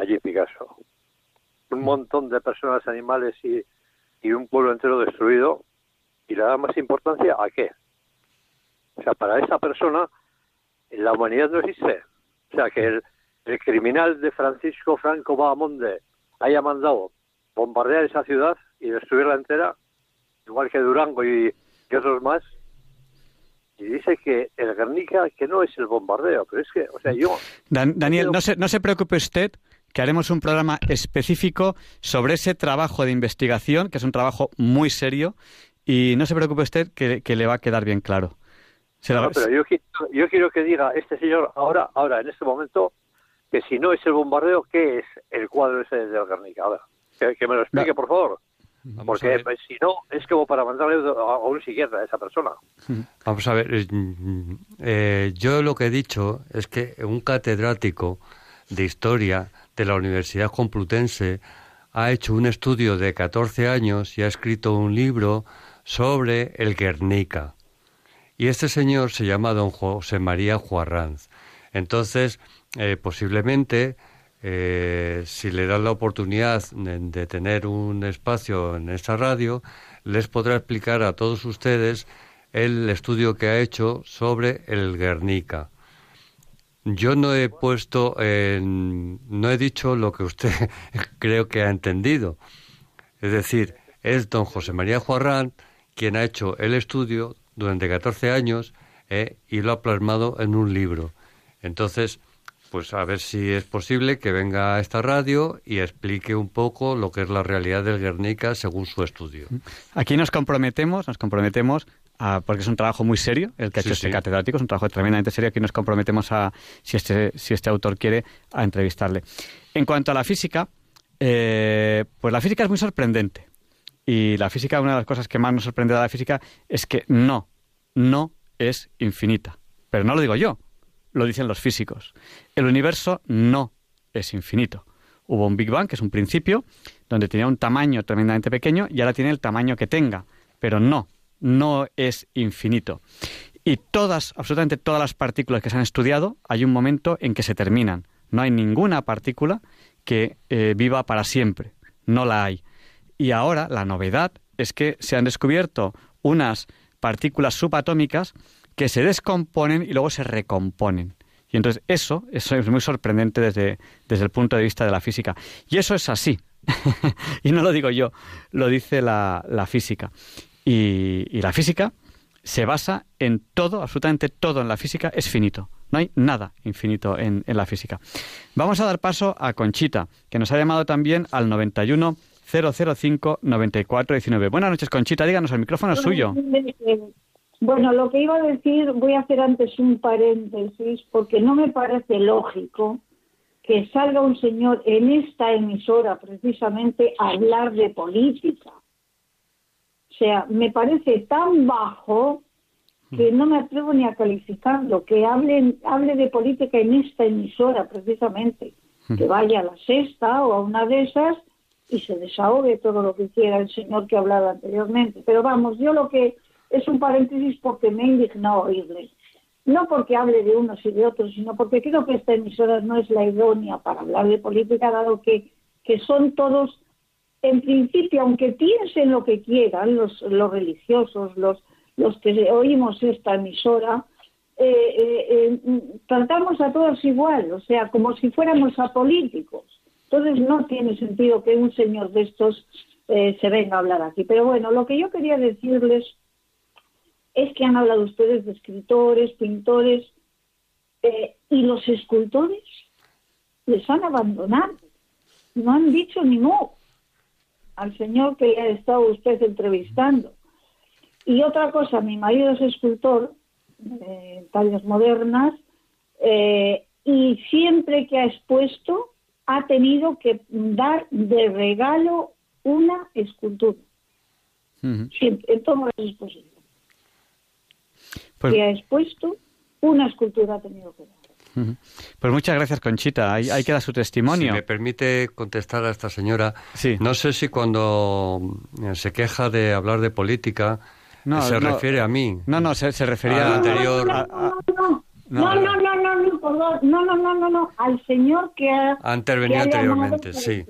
Speaker 6: allí Picasso. Un montón de personas, animales y, un pueblo entero destruido. ¿Y le da más importancia a qué? O sea, para esa persona la humanidad no existe. O sea, que el, criminal de Francisco Franco Bahamonde haya mandado bombardear esa ciudad y destruirla entera, igual que Durango y, otros más, y dice que el Guernica que no es el bombardeo, pero es que, o sea, yo...
Speaker 1: Daniel, no se, no se preocupe usted que haremos un programa específico sobre ese trabajo de investigación, que es un trabajo muy serio, y no se preocupe usted que, le va a quedar bien claro.
Speaker 6: pero yo, yo, quiero que diga este señor ahora, ahora, en este momento, que si no es el bombardeo, ¿qué es el cuadro ese de Guernica? Ahora, que, me lo explique, por favor. Porque pues, si no, es como para mandarle a un psiquiatra a esa persona.
Speaker 2: Vamos a ver, eh, yo lo que he dicho es que un catedrático de historia de la Universidad Complutense ha hecho un estudio de 14 años y ha escrito un libro sobre el Guernica. Y este señor se llama don José María Juarranz. Entonces, eh, posiblemente, eh, si le dan la oportunidad de, tener un espacio en esta radio, les podrá explicar a todos ustedes el estudio que ha hecho sobre el Guernica. Yo no he puesto, en, no he dicho lo que usted creo que ha entendido. Es decir, es don José María Juarrán quien ha hecho el estudio durante 14 años eh, y lo ha plasmado en un libro. Entonces, pues a ver si es posible que venga a esta radio y explique un poco lo que es la realidad del Guernica según su estudio.
Speaker 1: Aquí nos comprometemos, nos comprometemos porque es un trabajo muy serio el que ha hecho este catedrático, es un trabajo tremendamente serio. Aquí nos comprometemos a, si este, si este autor quiere, a entrevistarle. En cuanto a la física, eh, pues la física es muy sorprendente. Y la física, una de las cosas que más nos sorprende de la física es que no, no es infinita. Pero no lo digo yo, lo dicen los físicos. El universo no es infinito. Hubo un Big Bang, que es un principio, donde tenía un tamaño tremendamente pequeño y ahora tiene el tamaño que tenga. Pero no, no es infinito. Y todas, absolutamente todas las partículas que se han estudiado, hay un momento en que se terminan. No hay ninguna partícula que eh, viva para siempre. No la hay. Y ahora la novedad es que se han descubierto unas partículas subatómicas que se descomponen y luego se recomponen. Y entonces eso, eso es muy sorprendente desde, desde el punto de vista de la física. Y eso es así. y no lo digo yo, lo dice la, la física. Y, la física se basa en todo, absolutamente todo en la física es finito. No hay nada infinito en, la física. Vamos a dar paso a Conchita, que nos ha llamado también al 91 005 9419. Buenas noches, Conchita. Díganos, el micrófono es suyo.
Speaker 7: Bueno, lo que iba a decir, voy a hacer antes un paréntesis, porque no me parece lógico que salga un señor en esta emisora precisamente a hablar de política sea, me parece tan bajo que no me atrevo ni a calificarlo, que hable, hable de política en esta emisora precisamente, que vaya a la sexta o a una de esas y se desahogue todo lo que quiera el señor que ha hablado anteriormente. Pero vamos, yo lo que es un paréntesis porque me indignó oírle. No porque hable de unos y de otros, sino porque creo que esta emisora no es la idónea para hablar de política, dado que, que son todos, en principio, aunque piensen lo que quieran, los, los religiosos, los, los que oímos esta emisora, eh, eh, eh, tratamos a todos igual, o sea, como si fuéramos apolíticos. Entonces no tiene sentido que un señor de estos se venga a hablar aquí. Pero bueno, lo que yo quería decirles es que han hablado ustedes de escritores, pintores, y los escultores les han abandonado. No han dicho ni no al señor que ha estado usted entrevistando. Y otra cosa, mi marido es escultor eh, tallas modernas, eh, y siempre que ha expuesto ha tenido que dar de regalo una escultura. Siempre, en todas las exposiciones. Pues... Que ha expuesto, una escultura ha tenido que dar.
Speaker 1: Pues muchas gracias, Conchita. Hay, hay que su testimonio.
Speaker 2: Si me permite contestar a esta señora, no sé si cuando eh, se queja de hablar de política no, se refiere a mí.
Speaker 1: No, no, se, se refería al
Speaker 2: anterior.
Speaker 7: No, no, no, no, no, perdón. No, no, no, no, no, al señor que ha...
Speaker 2: ha intervenido anteriormente, sí.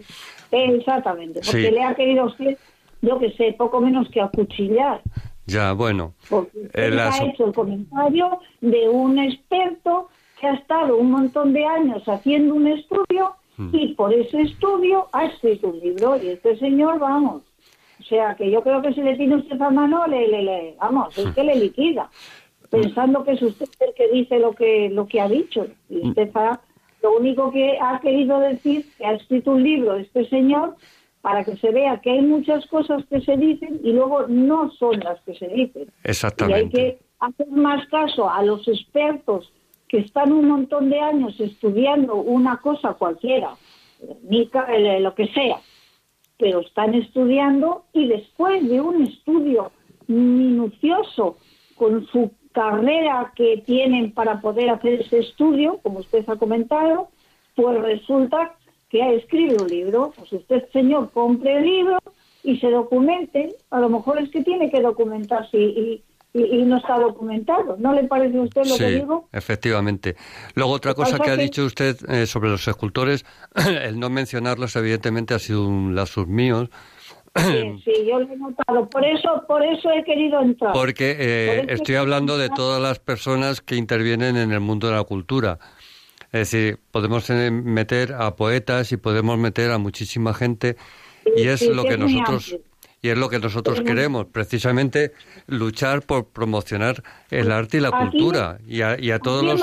Speaker 7: Exactamente, porque sí. le ha querido usted, yo que sé, poco menos que acuchillar.
Speaker 2: Ya, bueno.
Speaker 7: Porque eh, ha hecho el comentario de un experto que ha estado un montón de años haciendo un estudio y por ese estudio ha escrito un libro y este señor, vamos, o sea, que yo creo que si le tiene usted a mano, le, le, vamos, es que le liquida, pensando que es usted el que dice lo que, lo que ha dicho. Y usted ha, lo único que ha querido decir, que ha escrito un libro este señor, para que se vea que hay muchas cosas que se dicen y luego no son las que se dicen.
Speaker 2: Exactamente.
Speaker 7: Y hay que hacer más caso a los expertos que están un montón de años estudiando una cosa cualquiera, lo que sea, pero están estudiando y después de un estudio minucioso con su carrera que tienen para poder hacer ese estudio, como usted ha comentado, pues resulta que ha escrito un libro. Pues usted, señor, compre el libro y se documente. A lo mejor es que tiene que documentarse y, y, no está documentado. ¿No le parece a usted lo que digo?
Speaker 2: efectivamente. Luego, otra cosa que ha dicho usted eh, sobre los escultores, el no mencionarlos, evidentemente, ha sido un lapsus mío.
Speaker 7: Sí, sí, yo lo he notado. Por eso, por eso he querido entrar.
Speaker 2: Porque eh, estoy hablando de todas las personas que intervienen en el mundo de la cultura. Es decir, podemos eh, meter a poetas y podemos meter a muchísima gente y es lo que nosotros y es lo que nosotros queremos, precisamente luchar por promocionar el arte y la cultura y a, y a todos los...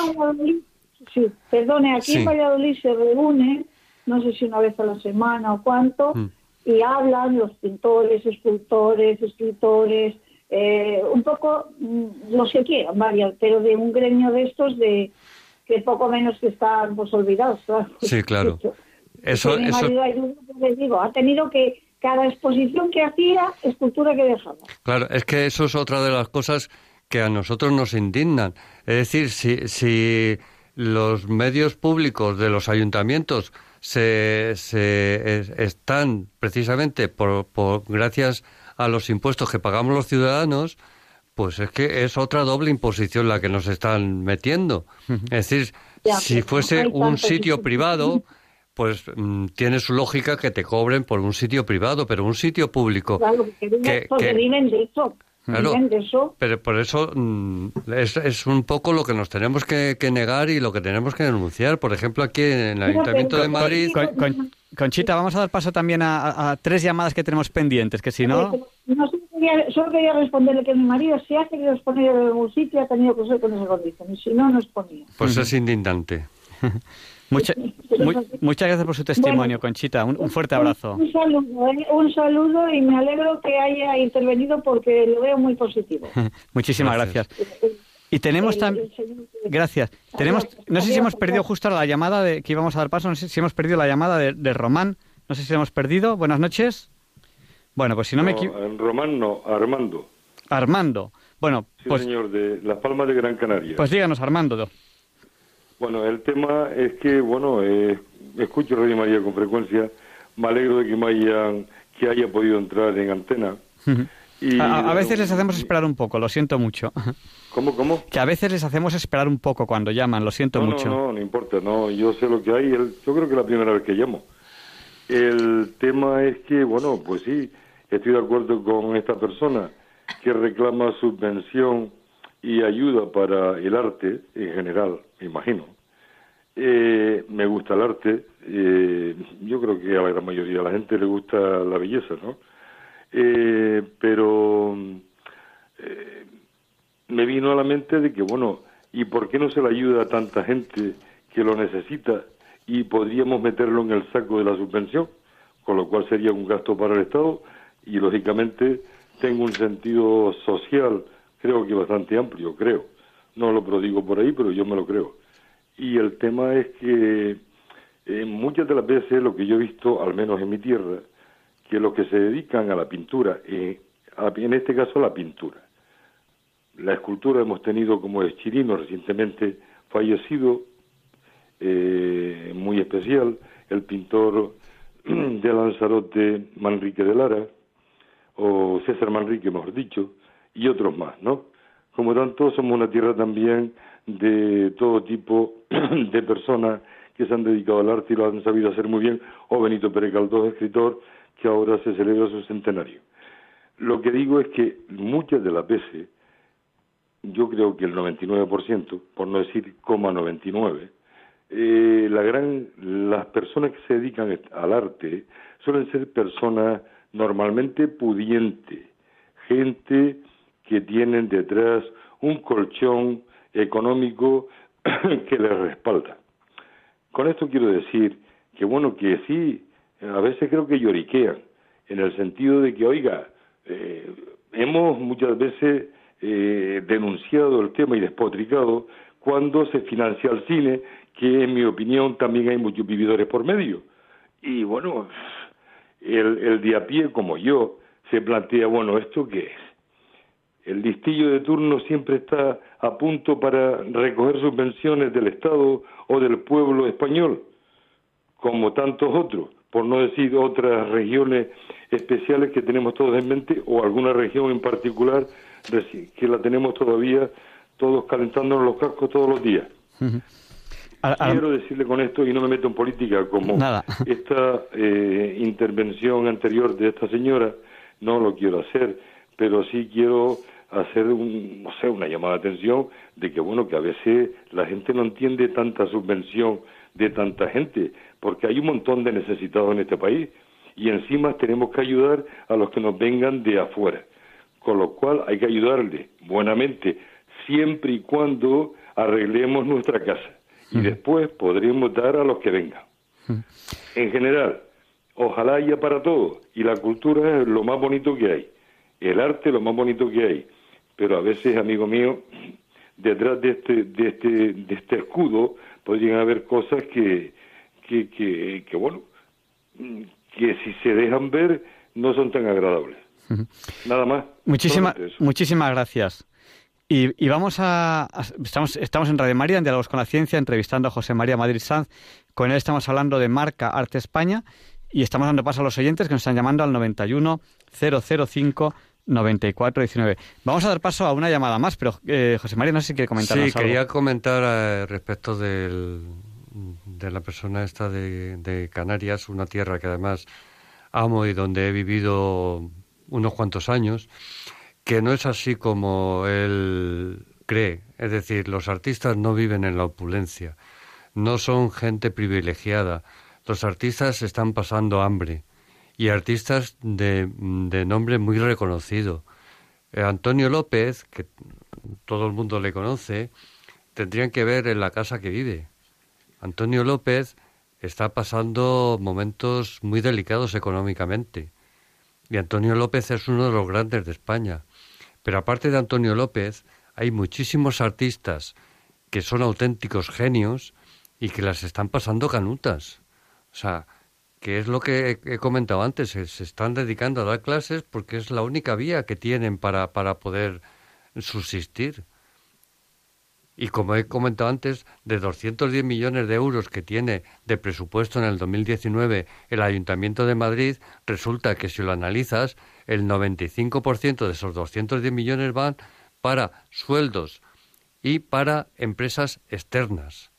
Speaker 7: Sí, perdone, aquí en Valladolid se reúne, no sé si una vez a la semana o cuánto, mm. y hablan los pintores, escultores, escritores, eh, un poco mm, los que quieran, varios, pero de un gremio de estos de que poco menos que están pues, olvidados.
Speaker 2: Sí, claro. Eso, eso...
Speaker 7: les digo, ha tenido que cada exposición que hacía, escultura que dejaba.
Speaker 2: Claro, es que eso es otra de las cosas que a nosotros nos indignan. Es decir, si, si los medios públicos de los ayuntamientos se, se están precisamente por, por, gracias a los impuestos que pagamos los ciudadanos, pues es que es otra doble imposición la que nos están metiendo. Es decir, si fuese un sitio privado, pues mm, tiene su lógica que te cobren por un sitio privado, pero un sitio público.
Speaker 7: Claro, que, que, viven de eso. de eso.
Speaker 2: Pero por eso mm, es, es, un poco lo que nos tenemos que, negar y lo que tenemos que denunciar. Por ejemplo, aquí en el Ayuntamiento de Madrid.
Speaker 1: Conchita, vamos a dar paso también a, tres llamadas que tenemos pendientes, que si no.
Speaker 7: no solo quería responderle que mi marido, si ha querido exponer en algún sitio, ha tenido que ser con esa condición. Y si no, no exponía.
Speaker 2: Pues es indignante.
Speaker 1: muchas gracias por su testimonio, Conchita. Un, fuerte abrazo.
Speaker 7: Un, saludo, ¿eh? un saludo y me alegro que haya intervenido porque lo veo muy positivo.
Speaker 1: Muchísimas gracias. Y tenemos también... Gracias. Tenemos, no sé si hemos perdido justo la llamada de que íbamos a dar paso, no sé si hemos perdido la llamada de, Román. No sé si hemos perdido. Buenas noches. Bueno, pues si no, me equivoco...
Speaker 8: Román no, Armando.
Speaker 1: Armando. Bueno,
Speaker 8: pues... señor, de Las Palmas de Gran Canaria.
Speaker 1: Pues díganos, Armando.
Speaker 8: Bueno, el tema es que, bueno, eh, escucho Radio María con frecuencia me alegro de que me hayan, que haya podido entrar en antena.
Speaker 1: y, a, veces les hacemos esperar un poco, lo siento mucho.
Speaker 8: ¿Cómo, cómo?
Speaker 1: Que a veces les hacemos esperar un poco cuando llaman, lo siento mucho.
Speaker 8: No, no, no importa, no, yo sé lo que hay, yo creo que es la primera vez que llamo. El tema es que, bueno, pues sí, estoy de acuerdo con esta persona que reclama subvención y ayuda para el arte en general, me imagino. Eh, me gusta el arte, eh, yo creo que a la gran mayoría de la gente le gusta la belleza, ¿no? Eh, pero me vino a la mente de que, bueno, ¿y por qué no se le ayuda a tanta gente que lo necesita y podríamos meterlo en el saco de la subvención? Con lo cual sería un gasto para el Estado y, lógicamente, tengo un sentido social, creo que bastante amplio, creo. No lo prodigo por ahí, pero yo me lo creo. Y el tema es que eh, muchas de las veces lo que yo he visto, al menos en mi tierra, que los que se dedican a la pintura, eh, en este caso la pintura, la escultura hemos tenido como es Chirino recientemente fallecido, eh, muy especial, el pintor de Lanzarote Manrique de Lara, o César Manrique, mejor dicho, y otros más, ¿no? Como tanto, somos una tierra también de todo tipo de personas que se han dedicado al arte y lo han sabido hacer muy bien, o Benito Pérez Galdós, escritor, que ahora se celebra su centenario. Lo que digo es que muchas de las veces, yo creo que el 99%, por no decir coma 99, eh, la las personas que se dedican al arte suelen ser personas normalmente pudientes, gente que tienen detrás un colchón económico que les respalda. Con esto quiero decir que, bueno, que sí, a veces creo que lloriquean, en el sentido de que, oiga, eh, hemos muchas veces eh, denunciado el tema y despotricado cuando se financia el cine, que en mi opinión también hay muchos vividores por medio. Y bueno, el, el de a pie como yo se plantea, bueno, ¿esto qué es? El listillo de turno siempre está a punto para recoger subvenciones del Estado o del pueblo español, como tantos otros, por no decir otras regiones especiales que tenemos todos en mente o alguna región en particular que la tenemos todavía todos calentándonos los cascos todos los días. Quiero decirle con esto, y no me meto en política, como esta eh, intervención anterior de esta señora, no lo quiero hacer, pero sí quiero hacer un, no sé, una llamada de atención de que, bueno, que a veces la gente no entiende tanta subvención de tanta gente, porque hay un montón de necesitados en este país y encima tenemos que ayudar a los que nos vengan de afuera. Con lo cual hay que ayudarle buenamente, siempre y cuando arreglemos nuestra casa y después podremos dar a los que vengan. En general, ojalá haya para todos y la cultura es lo más bonito que hay, el arte es lo más bonito que hay, pero a veces, amigo mío, detrás de este, de este, de este escudo podrían haber cosas que, que, que, bueno, que si se dejan ver no son tan agradables. Nada más.
Speaker 1: Muchísimas, muchísimas gracias. Y, vamos a, estamos, estamos en Radio María, en Diálogos con la Ciencia, entrevistando a José María Madrid Sanz. Con él estamos hablando de Marca Arte España y estamos dando paso a los oyentes que nos están llamando al 91 005 9419. Vamos a dar paso a una llamada más, pero eh, José María, no sé si quiere comentar
Speaker 2: Sí, quería comentar eh, respecto del, de la persona esta de, de, Canarias, una tierra que además amo y donde he vivido unos cuantos años que no es así como él cree. Es decir, los artistas no viven en la opulencia, no son gente privilegiada. Los artistas están pasando hambre y artistas de, nombre muy reconocido. Eh, Antonio López, que todo el mundo le conoce, tendrían que ver en la casa que vive. Antonio López está pasando momentos muy delicados económicamente. Y Antonio López es uno de los grandes de España. Pero aparte de Antonio López, hay muchísimos artistas que son auténticos genios y que las están pasando canutas. O sea, que es lo que he comentado antes, se, están dedicando a dar clases porque es la única vía que tienen para, para poder subsistir. Y como he comentado antes, de 210 millones de euros que tiene de presupuesto en el 2019 el Ayuntamiento de Madrid, resulta que si lo analizas, el 95% de esos 210 millones van para sueldos y para empresas externas.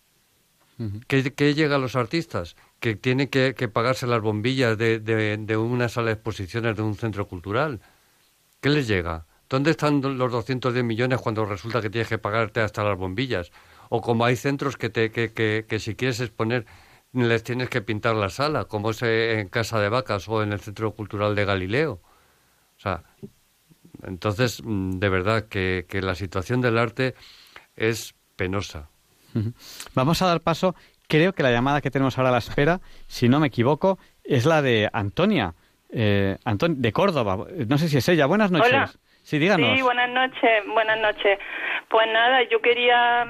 Speaker 2: ¿Qué, llega a los artistas? Que tienen que, pagarse las bombillas de, de una sala de exposiciones de un centro cultural. ¿Qué les llega? ¿Dónde están los 210 millones cuando resulta que tienes que pagarte hasta las bombillas? O como hay centros que, te, que, que, si quieres exponer les tienes que pintar la sala, como es en Casa de Vacas o en el Centro Cultural de Galileo. O sea, entonces, mm, de verdad que, que la situación del arte es penosa.
Speaker 1: Vamos a dar paso. Creo que la llamada que tenemos ahora a la espera, si no me equivoco, es la de Antonia, eh, de Córdoba. No sé si es ella. Buenas noches. Sí, díganos.
Speaker 9: Sí, buenas noches, buenas noches. Pues nada, yo quería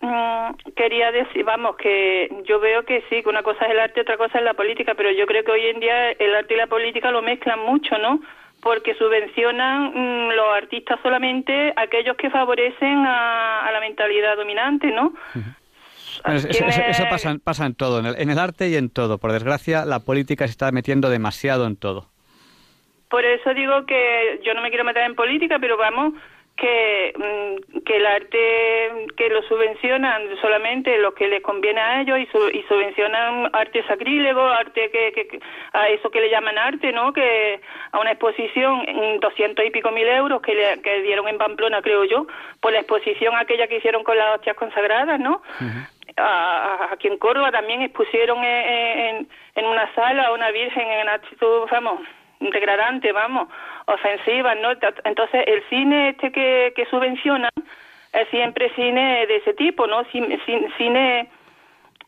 Speaker 9: mm, quería decir, vamos, que yo veo que sí, que una cosa es el arte, otra cosa es la política, pero yo creo que hoy en día el arte y la política lo mezclan mucho, ¿no? Porque subvencionan mm, los artistas solamente aquellos que favorecen a, la mentalidad dominante, ¿no?
Speaker 1: Eso, pasa, pasa, en todo, en el, en el arte y en todo. Por desgracia, la política se está metiendo demasiado en todo.
Speaker 9: Por eso digo que yo no me quiero meter en política, pero vamos, que, mm, que el arte que lo subvencionan solamente lo que les conviene a ellos y, subvencionan arte sacrílego, arte que, a eso que le llaman arte, ¿no? Que a una exposición en doscientos y pico mil euros que, le, que dieron en Pamplona, creo yo, por la exposición aquella que hicieron con las hostias consagradas, ¿no? A, aquí en Córdoba también expusieron en, en, una sala a una virgen en actitud, vamos, degradante, vamos, ofensiva, ¿no? Entonces, el cine este que, que subvencionan es siempre cine de ese tipo, ¿no? Cine, cine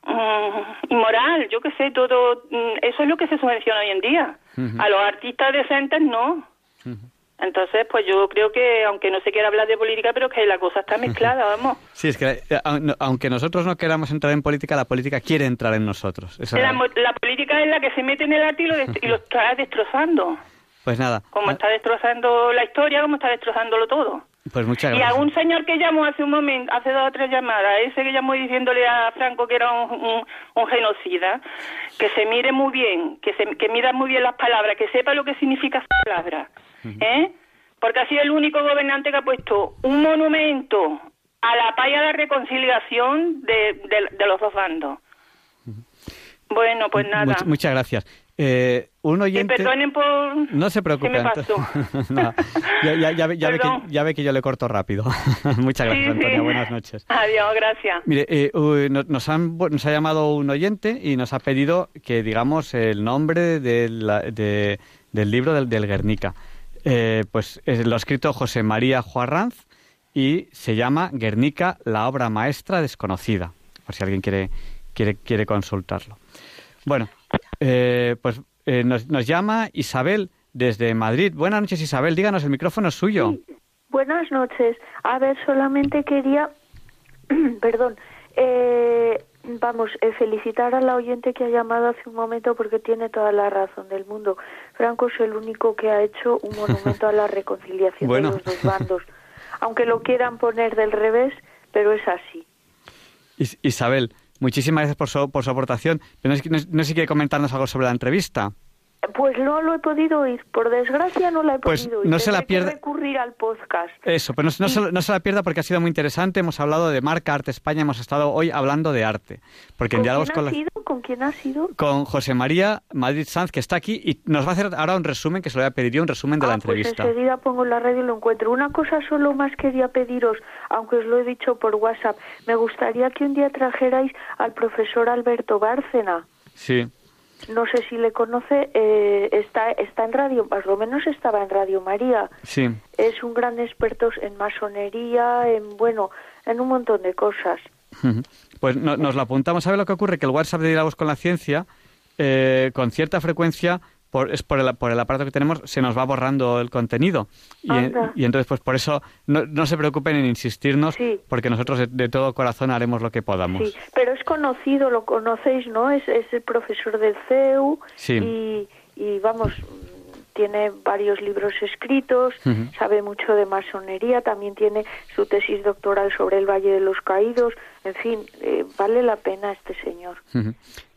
Speaker 9: mm, inmoral, yo qué sé, todo, mm, eso es lo que se subvenciona hoy en día. A los artistas decentes no. Entonces, pues yo creo que, aunque no se quiera hablar de política, pero que la cosa está mezclada, vamos.
Speaker 1: Sí, es que eh, aunque nosotros no queramos entrar en política, la política quiere entrar en nosotros.
Speaker 9: La, política es la que se mete en el arte y lo, está destrozando.
Speaker 1: Pues nada.
Speaker 9: Como está destrozando la historia, como está destrozándolo todo.
Speaker 1: Pues muchas gracias.
Speaker 9: Y a un señor que llamó hace un momento, hace dos o tres llamadas, ese que llamó diciéndole a Franco que era un, genocida, que se mire muy bien, que se que mida muy bien las palabras, que sepa lo que significa esa palabra ¿eh? Porque ha sido el único gobernante que ha puesto un monumento a la paya de reconciliación de, de, los dos bandos. Bueno, pues nada.
Speaker 1: muchas gracias. Eh, un oyente...
Speaker 9: perdonen por...
Speaker 1: No se preocupe. ya, ya, ve que, ya, ve que, yo le corto rápido. Muchas gracias, Antonia. Buenas noches.
Speaker 9: Adiós, gracias.
Speaker 1: Mire, eh, nos, han, nos ha llamado un oyente y nos ha pedido que digamos el nombre de, del libro del, del Guernica. Eh, pues lo ha escrito José María Juarranz y se llama Guernica, la obra maestra desconocida, por si alguien quiere, quiere, quiere consultarlo. Bueno, eh, pues eh, nos, llama Isabel desde Madrid. Buenas noches, Isabel. Díganos, el micrófono es suyo.
Speaker 10: Buenas noches. A ver, solamente quería, perdón, eh, vamos, eh, felicitar a la oyente que ha llamado hace un momento porque tiene toda la razón del mundo. Franco es el único que ha hecho un monumento a la reconciliación de los dos bandos, aunque lo quieran poner del revés, pero es así.
Speaker 1: Isabel, muchísimas gracias por su, por su aportación. no, no sé si quiere comentarnos algo sobre la entrevista.
Speaker 10: Pues no lo he podido oír, por desgracia no la he
Speaker 1: pues
Speaker 10: podido oír.
Speaker 1: No se la pierda.
Speaker 10: recurrir al podcast.
Speaker 1: Eso, pero no, se, la pierda porque ha sido muy interesante. Hemos hablado de marca Arte España, hemos estado hoy hablando de arte. Porque
Speaker 10: ¿Con, quién ha sido? ¿Con quién ha sido?
Speaker 1: Con José María Madrid Sanz, que está aquí y nos va a hacer ahora un resumen, que se lo voy a pedir un resumen de la
Speaker 10: ah,
Speaker 1: entrevista.
Speaker 10: Pues enseguida pongo la radio y lo encuentro. Una cosa solo más quería pediros, aunque os lo he dicho por WhatsApp. Me gustaría que un día trajerais al profesor Alberto Bárcena.
Speaker 1: Sí
Speaker 10: no sé si le conoce, eh, está, está en radio, más o menos estaba en Radio María.
Speaker 1: Sí.
Speaker 10: Es un gran experto en masonería, en, bueno, en un montón de cosas.
Speaker 1: Pues nos lo apuntamos. ¿Sabe lo que ocurre? Que el WhatsApp de Diálogos con la Ciencia, eh, con cierta frecuencia, por, es por el, por el aparato que tenemos, se nos va borrando el contenido. Y, y entonces, pues por eso no, no se preocupen en insistirnos, porque nosotros de, todo corazón haremos lo que podamos.
Speaker 10: Sí, pero es conocido, lo conocéis, ¿no? Es, es el profesor del CEU
Speaker 1: sí.
Speaker 10: y, y vamos, tiene varios libros escritos, sabe mucho de masonería, también tiene su tesis doctoral sobre el Valle de los Caídos, en fin, eh, vale la pena este señor.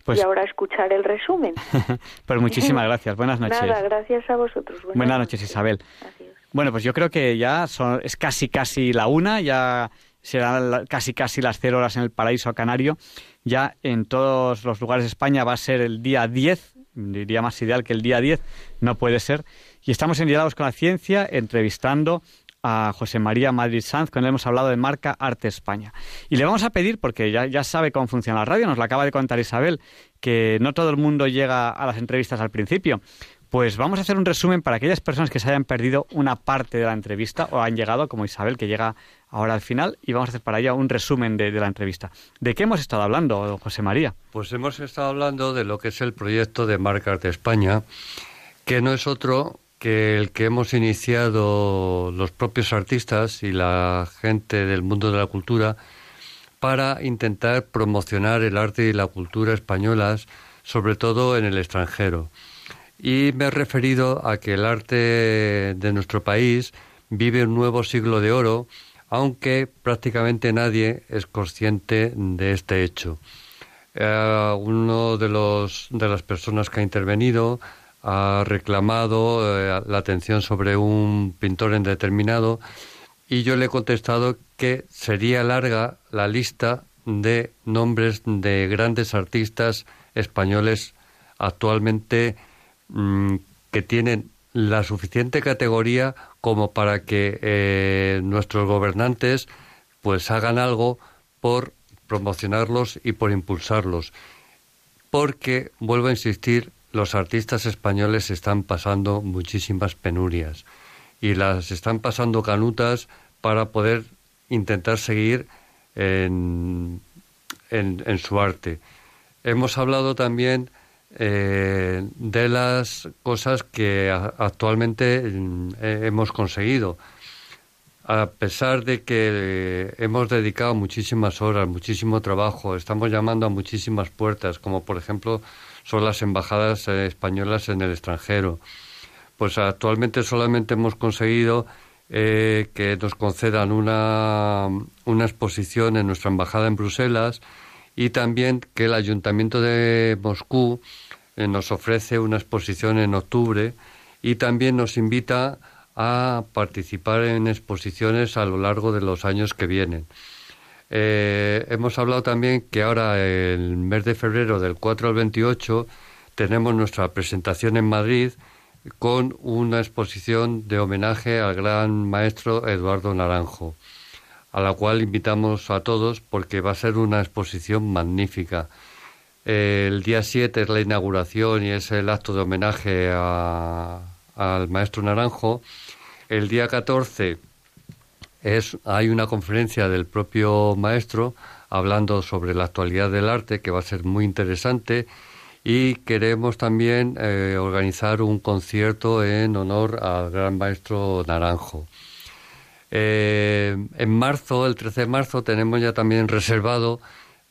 Speaker 10: Pues y ahora escuchar el resumen.
Speaker 1: pues muchísimas gracias. Buenas noches.
Speaker 10: Nada, gracias a vosotros.
Speaker 1: Buenas, noches, Isabel. Bueno, pues yo creo que ya son, es casi casi la una, ya serán casi casi las cero horas en el paraíso canario. Ya en todos los lugares de España va a ser el día 10, diría más ideal que el día 10, no puede ser. Y estamos en Diálogos con la Ciencia entrevistando a José María Madrid Sanz, con él hemos hablado de marca Arte España. Y le vamos a pedir, porque ya, ya sabe cómo funciona la radio, nos lo acaba de contar Isabel, que no todo el mundo llega a las entrevistas al principio. Pues vamos a hacer un resumen para aquellas personas que se hayan perdido una parte de la entrevista o han llegado, como Isabel, que llega ahora al final, y vamos a hacer para ella un resumen de, la entrevista. ¿De qué hemos estado hablando, José María?
Speaker 2: Pues hemos estado hablando de lo que es el proyecto de Marca Arte España, que no es otro que el que hemos iniciado los propios artistas y la gente del mundo de la cultura para intentar promocionar el arte y la cultura españolas, sobre todo en el extranjero. Y me he referido a que el arte de nuestro país vive un nuevo siglo de oro, aunque prácticamente nadie es consciente de este hecho. Eh, uno de, los, de las personas que ha intervenido ha reclamado eh, la atención sobre un pintor en determinado y yo le he contestado que sería larga la lista de nombres de grandes artistas españoles actualmente mm, que tienen la suficiente categoría como para que eh, nuestros gobernantes pues hagan algo por promocionarlos y por impulsarlos. Porque vuelvo a insistir los artistas españoles están pasando muchísimas penurias y las están pasando canutas para poder intentar seguir en, en, su arte. Hemos hablado también eh, de las cosas que actualmente eh, hemos conseguido. A pesar de que hemos dedicado muchísimas horas, muchísimo trabajo, estamos llamando a muchísimas puertas, como por ejemplo son las embajadas eh, españolas en el extranjero. Pues actualmente solamente hemos conseguido eh, que nos concedan una, una exposición en nuestra embajada en Bruselas y también que el Ayuntamiento de Moscú eh, nos ofrece una exposición en octubre y también nos invita a participar en exposiciones a lo largo de los años que vienen. Eh, hemos hablado también que ahora, el mes de febrero, del 4 al 28, tenemos nuestra presentación en Madrid con una exposición de homenaje al gran maestro Eduardo Naranjo, a la cual invitamos a todos porque va a ser una exposición magnífica. El día 7 es la inauguración y es el acto de homenaje al maestro Naranjo. El día 14 es, hay una conferencia del propio maestro hablando sobre la actualidad del arte que va a ser muy interesante y queremos también eh, organizar un concierto en honor al gran maestro Naranjo. Eh, en marzo, el 13 de marzo, tenemos ya también reservado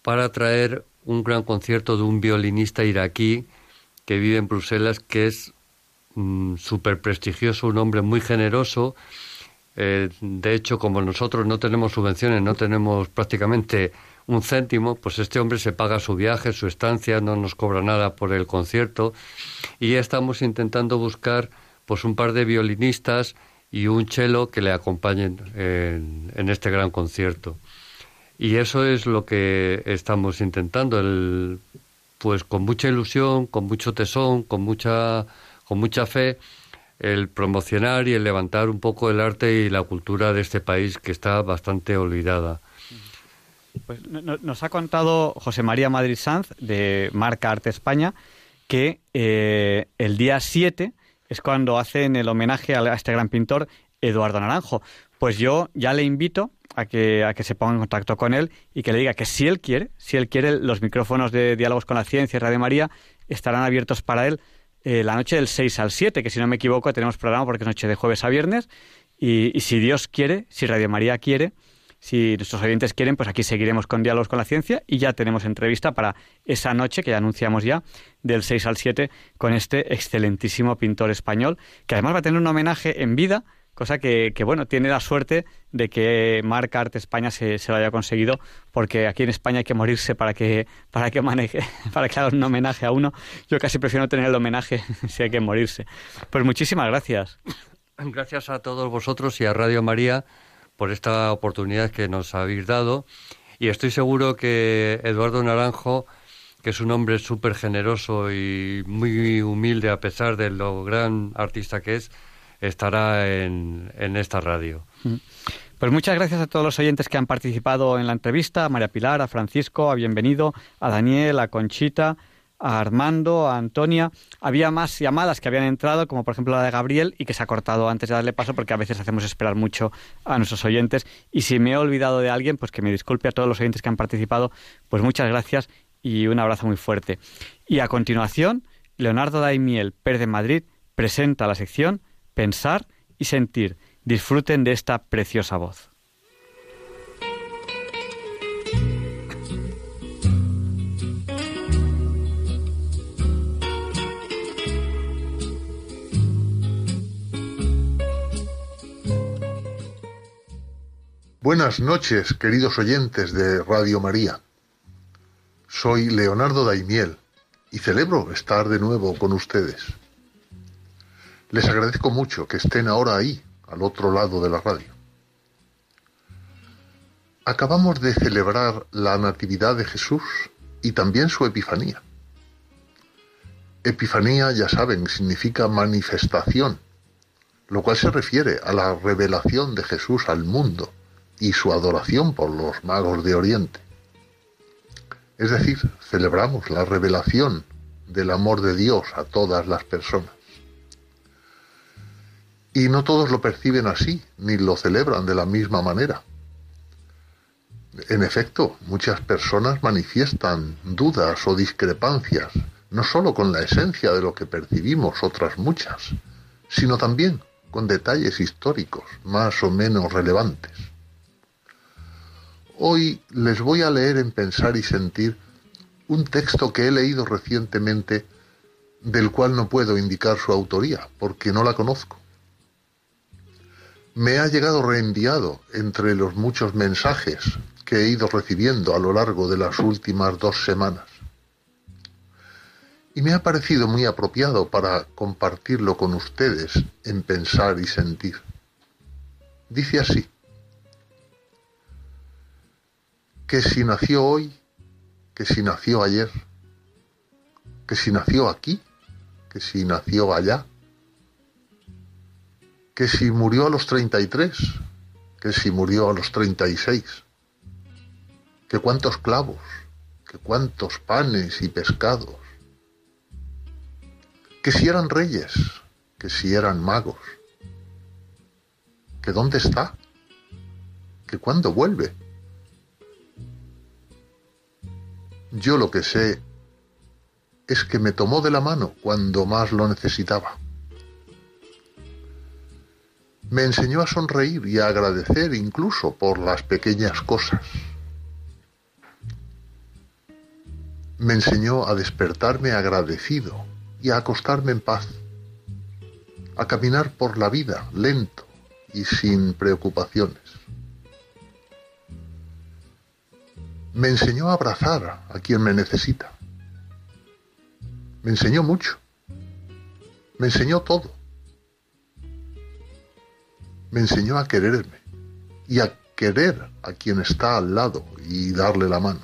Speaker 2: para traer un gran concierto de un violinista iraquí que vive en Bruselas, que es mm, súper prestigioso, un hombre muy generoso eh, de hecho, como nosotros no tenemos subvenciones, no tenemos prácticamente un céntimo, pues este hombre se paga su viaje, su estancia, no nos cobra nada por el concierto y estamos intentando buscar pues un par de violinistas y un cello que le acompañen en, este gran concierto. Y eso es lo que estamos intentando, el, pues con mucha ilusión, con mucho tesón, con mucha, con mucha fe, el promocionar y el levantar un poco el arte y la cultura de este país que está bastante olvidada.
Speaker 1: Pues nos ha contado José María Madrid Sanz de Marca Arte España que eh, el día 7 es cuando hacen el homenaje a este gran pintor Eduardo Naranjo. Pues yo ya le invito a que, a que se ponga en contacto con él y que le diga que si él quiere, si él quiere, los micrófonos de Diálogos con la Ciencia y Radio María estarán abiertos para él eh, la noche del 6 al 7, que si no me equivoco tenemos programa porque es noche de jueves a viernes. Y, si Dios quiere, si Radio María quiere, si nuestros oyentes quieren, pues aquí seguiremos con Diálogos con la Ciencia y ya tenemos entrevista para esa noche que ya anunciamos ya, del 6 al 7, con este excelentísimo pintor español, que además va a tener un homenaje en vida cosa que, bueno, tiene la suerte de que Marca Arte España se, lo haya conseguido, porque aquí en España hay que morirse para que, para que maneje, para que haga un homenaje a uno. Yo casi prefiero tener el homenaje si hay que morirse. Pues muchísimas gracias.
Speaker 2: Gracias a todos vosotros y a Radio María por esta oportunidad que nos habéis dado. Y estoy seguro que Eduardo Naranjo, que es un hombre súper generoso y muy humilde a pesar de lo gran artista que es, estará en, esta radio. Mm.
Speaker 1: Pues muchas gracias a todos los oyentes que han participado en la entrevista, a María Pilar, a Francisco, a Bienvenido, a Daniel, a Conchita, a Armando, a Antonia. Había más llamadas que habían entrado, como por ejemplo la de Gabriel, y que se ha cortado antes de darle paso porque a veces hacemos esperar mucho a nuestros oyentes. Y si me he olvidado de alguien, pues que me disculpe a todos los oyentes que han participado. Pues muchas gracias y un abrazo muy fuerte. Y a continuación, Leonardo Daimiel, Per de Madrid, presenta la sección pensar y sentir. Disfruten de esta preciosa voz.
Speaker 11: Buenas noches, queridos oyentes de Radio María. Soy Leonardo Daimiel y celebro estar de nuevo con ustedes. Les agradezco mucho que estén ahora ahí, al otro lado de la radio. Acabamos de celebrar la Natividad de Jesús y también su Epifanía. Epifanía, ya saben, significa manifestación, lo cual se refiere a la revelación de Jesús al mundo y su adoración por los magos de Oriente. Es decir, celebramos la revelación del amor de Dios a todas las personas. Y no todos lo perciben así, ni lo celebran de la misma manera. En efecto, muchas personas manifiestan dudas o discrepancias, no sólo con la esencia de lo que percibimos, otras muchas, sino también con detalles históricos más o menos relevantes. Hoy les voy a leer en Pensar y Sentir un texto que he leído recientemente del cual no puedo indicar su autoría porque no la conozco me ha llegado reenviado entre los muchos mensajes que he ido recibiendo a lo largo de las últimas dos semanas. Y me ha parecido muy apropiado para compartirlo con ustedes en pensar y sentir. Dice así, que si nació hoy, que si nació ayer, que si nació aquí, que si nació allá, que si murió a los 33, que si murió a los 36, que cuántos clavos, que cuántos panes y pescados, que si eran reyes, que si eran magos, que dónde está, que cuándo vuelve. Yo lo que sé es que me tomó de la mano cuando más lo necesitaba me enseñó a sonreír y a agradecer incluso por las pequeñas cosas. Me enseñó a despertarme agradecido y a acostarme en paz, a caminar por la vida lento y sin preocupaciones. Me enseñó a abrazar a quien me necesita. Me enseñó mucho. Me enseñó todo me enseñó a quererme y a querer a quien está al lado y darle la mano.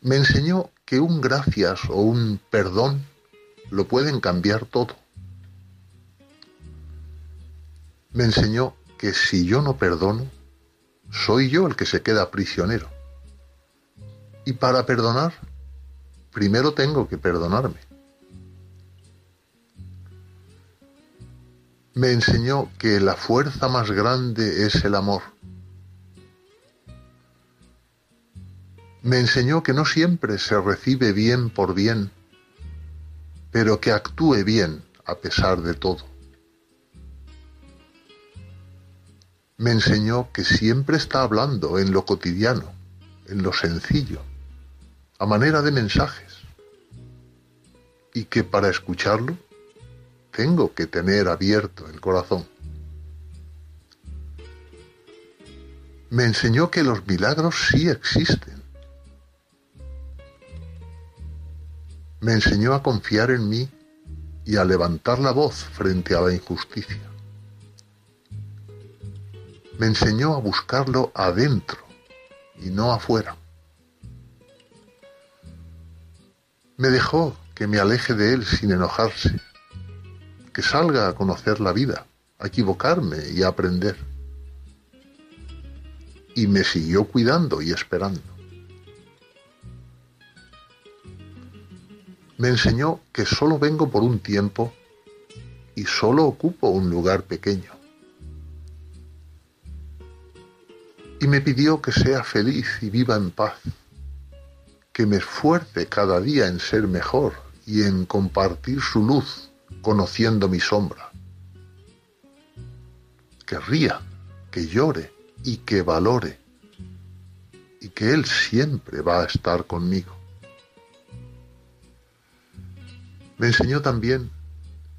Speaker 11: Me enseñó que un gracias o un perdón lo pueden cambiar todo. Me enseñó que si yo no perdono, soy yo el que se queda prisionero. Y para perdonar, primero tengo que perdonarme. Me enseñó que la fuerza más grande es el amor. Me enseñó que no siempre se recibe bien por bien, pero que actúe bien a pesar de todo. Me enseñó que siempre está hablando en lo cotidiano, en lo sencillo, a manera de mensajes, y que para escucharlo tengo que tener abierto el corazón. Me enseñó que los milagros sí existen. Me enseñó a confiar en mí y a levantar la voz frente a la injusticia. Me enseñó a buscarlo adentro y no afuera. Me dejó que me aleje de él sin enojarse, que salga a conocer la vida, a equivocarme y a aprender. Y me siguió cuidando y esperando. Me enseñó que solo vengo por un tiempo y solo ocupo un lugar pequeño. Y me pidió que sea feliz y viva en paz, que me esfuerce cada día en ser mejor y en compartir su luz conociendo mi sombra. Que ría, que llore y que valore, y que Él siempre va a estar conmigo. Me enseñó también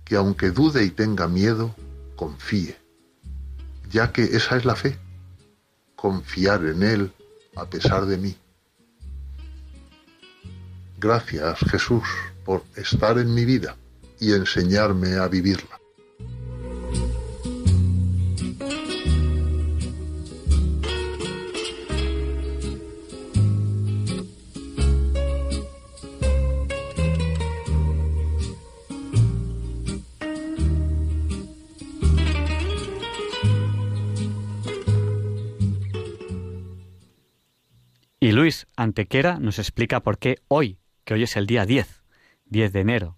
Speaker 11: que aunque dude y tenga miedo, confíe, ya que esa es la fe, confiar en Él a pesar de mí. Gracias Jesús por estar en mi vida y enseñarme a vivirla.
Speaker 1: Y Luis Antequera nos explica por qué hoy, que hoy es el día 10, 10 de enero,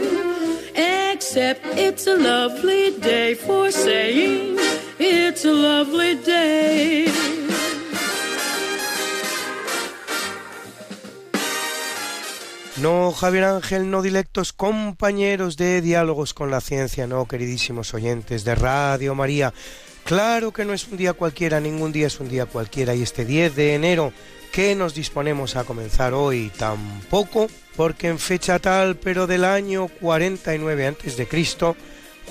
Speaker 12: Except it's a lovely day for saying it's a lovely day.
Speaker 13: No, Javier Ángel, no directos compañeros de diálogos con la ciencia, no, queridísimos oyentes de Radio María. Claro que no es un día cualquiera, ningún día es un día cualquiera y este 10 de enero que nos disponemos a comenzar hoy tampoco, porque en fecha tal, pero del año 49 a.C.,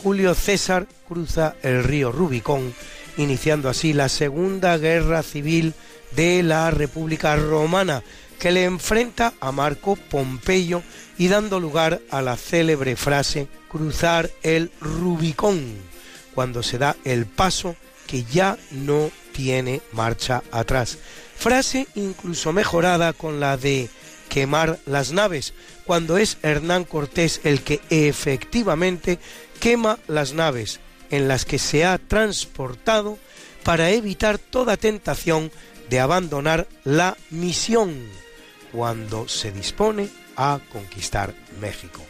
Speaker 13: Julio César cruza el río Rubicón, iniciando así la Segunda Guerra Civil de la República Romana, que le enfrenta a Marco Pompeyo y dando lugar a la célebre frase cruzar el Rubicón, cuando se da el paso que ya no tiene marcha atrás. Frase incluso mejorada con la de quemar las naves, cuando es Hernán Cortés el que efectivamente quema las naves en las que se ha transportado para evitar toda tentación de abandonar la misión cuando se dispone a conquistar México.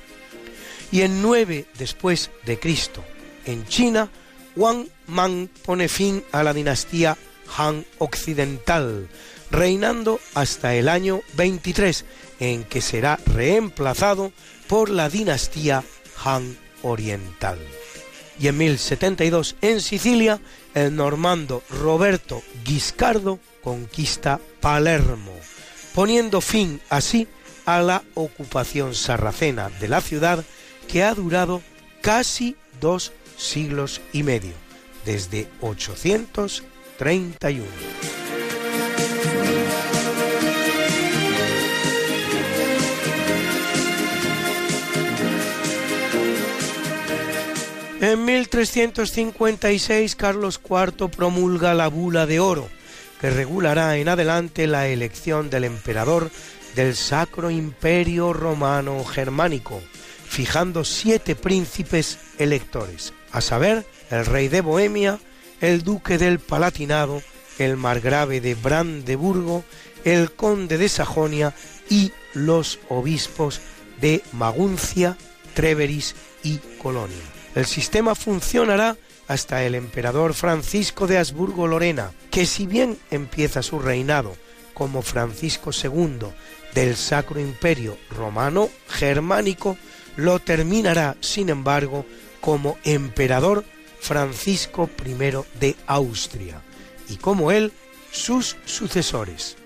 Speaker 13: Y en 9 después de Cristo, en China, Wang Mang pone fin a la dinastía Han Occidental, reinando hasta el año 23, en que será reemplazado por la dinastía Han Oriental. Y en 1072, en Sicilia, el normando Roberto Guiscardo conquista Palermo, poniendo fin así a la ocupación sarracena de la ciudad que ha durado casi dos siglos y medio, desde 831. En 1356 Carlos IV promulga la bula de oro, que regulará en adelante la elección del emperador del Sacro Imperio Romano Germánico, fijando siete príncipes electores, a saber, el rey de Bohemia, el duque del Palatinado, el margrave de Brandeburgo, el conde de Sajonia y los obispos de Maguncia, Treveris y Colonia. El sistema funcionará hasta el emperador Francisco de Habsburgo-Lorena, que si bien empieza su reinado como Francisco II del Sacro Imperio Romano Germánico, lo terminará, sin embargo, como emperador Francisco I de Austria, y como él, sus sucesores.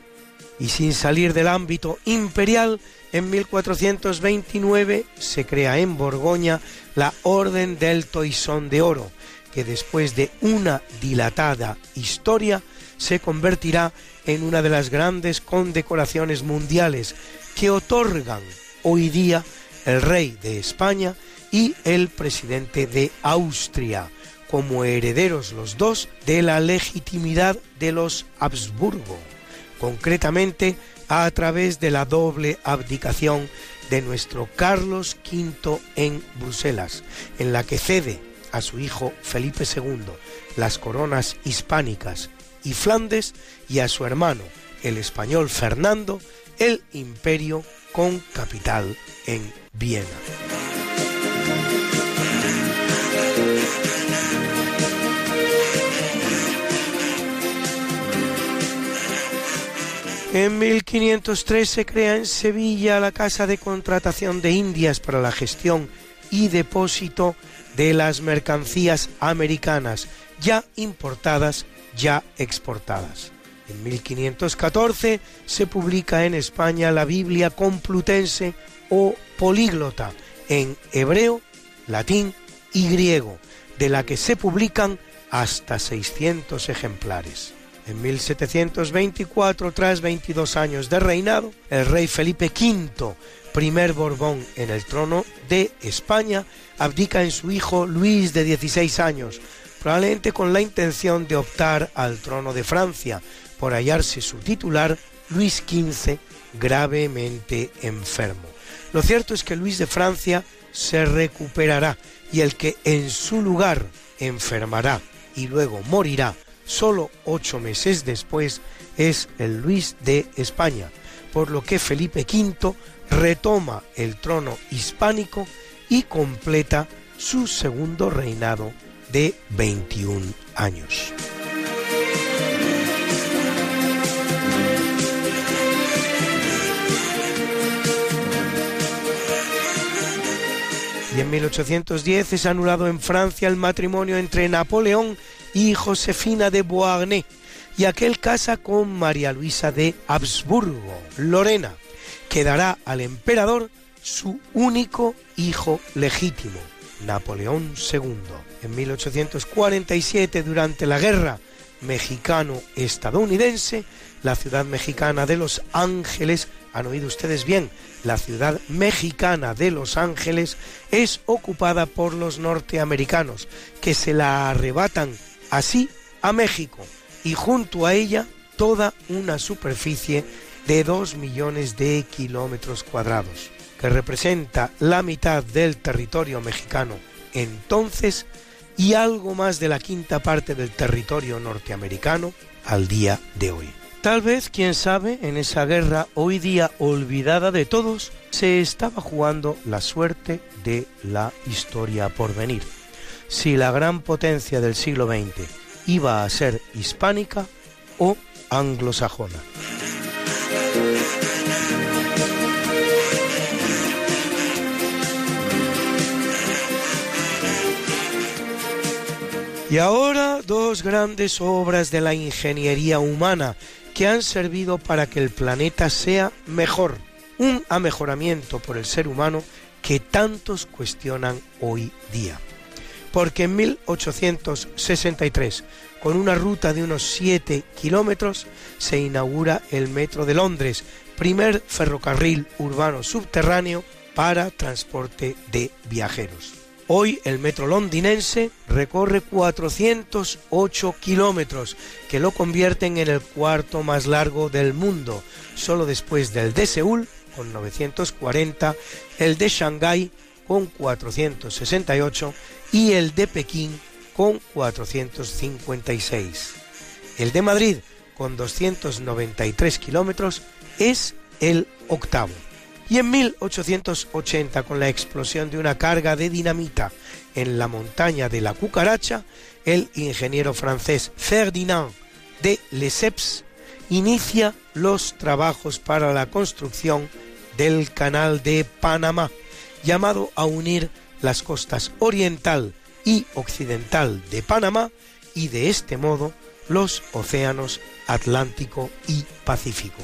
Speaker 13: Y sin salir del ámbito imperial, en 1429 se crea en Borgoña la Orden del Toisón de Oro, que después de una dilatada historia se convertirá en una de las grandes condecoraciones mundiales que otorgan hoy día el rey de España y el presidente de Austria, como herederos los dos de la legitimidad de los Habsburgo, concretamente a través de la doble abdicación de nuestro Carlos V en Bruselas, en la que cede a su hijo Felipe II las coronas hispánicas y Flandes y a su hermano, el español Fernando, el imperio con capital en Viena. En 1503 se crea en Sevilla la Casa de Contratación de Indias para la gestión y depósito de las mercancías americanas ya importadas, ya exportadas. En 1514 se publica en España la Biblia complutense o políglota en hebreo, latín y griego, de la que se publican hasta 600 ejemplares. En 1724, tras 22 años de reinado, el rey Felipe V, primer Borbón en el trono de España, abdica en su hijo Luis de 16 años, probablemente con la intención de optar al trono de Francia, por hallarse su titular, Luis XV, gravemente enfermo. Lo cierto es que Luis de Francia se recuperará y el que en su lugar enfermará y luego morirá solo ocho meses después es el Luis de España, por lo que Felipe V retoma el trono hispánico y completa su segundo reinado de 21 años. Y en 1810 es anulado en Francia el matrimonio entre Napoleón y Josefina de Beauharnais, y aquel casa con María Luisa de Habsburgo, Lorena, que dará al emperador su único hijo legítimo, Napoleón II. En 1847, durante la guerra mexicano-estadounidense, la ciudad mexicana de Los Ángeles, han oído ustedes bien, la ciudad mexicana de Los Ángeles es ocupada por los norteamericanos, que se la arrebatan así a México y junto a ella toda una superficie de 2 millones de kilómetros cuadrados, que representa la mitad del territorio mexicano entonces y algo más de la quinta parte del territorio norteamericano al día de hoy. Tal vez, quién sabe, en esa guerra hoy día olvidada de todos, se estaba jugando la suerte de la historia por venir si la gran potencia del siglo XX iba a ser hispánica o anglosajona. Y ahora dos grandes obras de la ingeniería humana que han servido para que el planeta sea mejor, un amejoramiento por el ser humano que tantos cuestionan hoy día porque en 1863, con una ruta de unos 7 kilómetros, se inaugura el Metro de Londres, primer ferrocarril urbano subterráneo para transporte de viajeros. Hoy el metro londinense recorre 408 kilómetros, que lo convierten en el cuarto más largo del mundo, solo después del de Seúl, con 940, el de Shanghái, con 468 y el de Pekín con 456. El de Madrid, con 293 kilómetros, es el octavo. Y en 1880, con la explosión de una carga de dinamita en la montaña de la Cucaracha, el ingeniero francés Ferdinand de Lesseps inicia los trabajos para la construcción del canal de Panamá, llamado a unir las costas oriental y occidental de Panamá y de este modo los océanos Atlántico y Pacífico.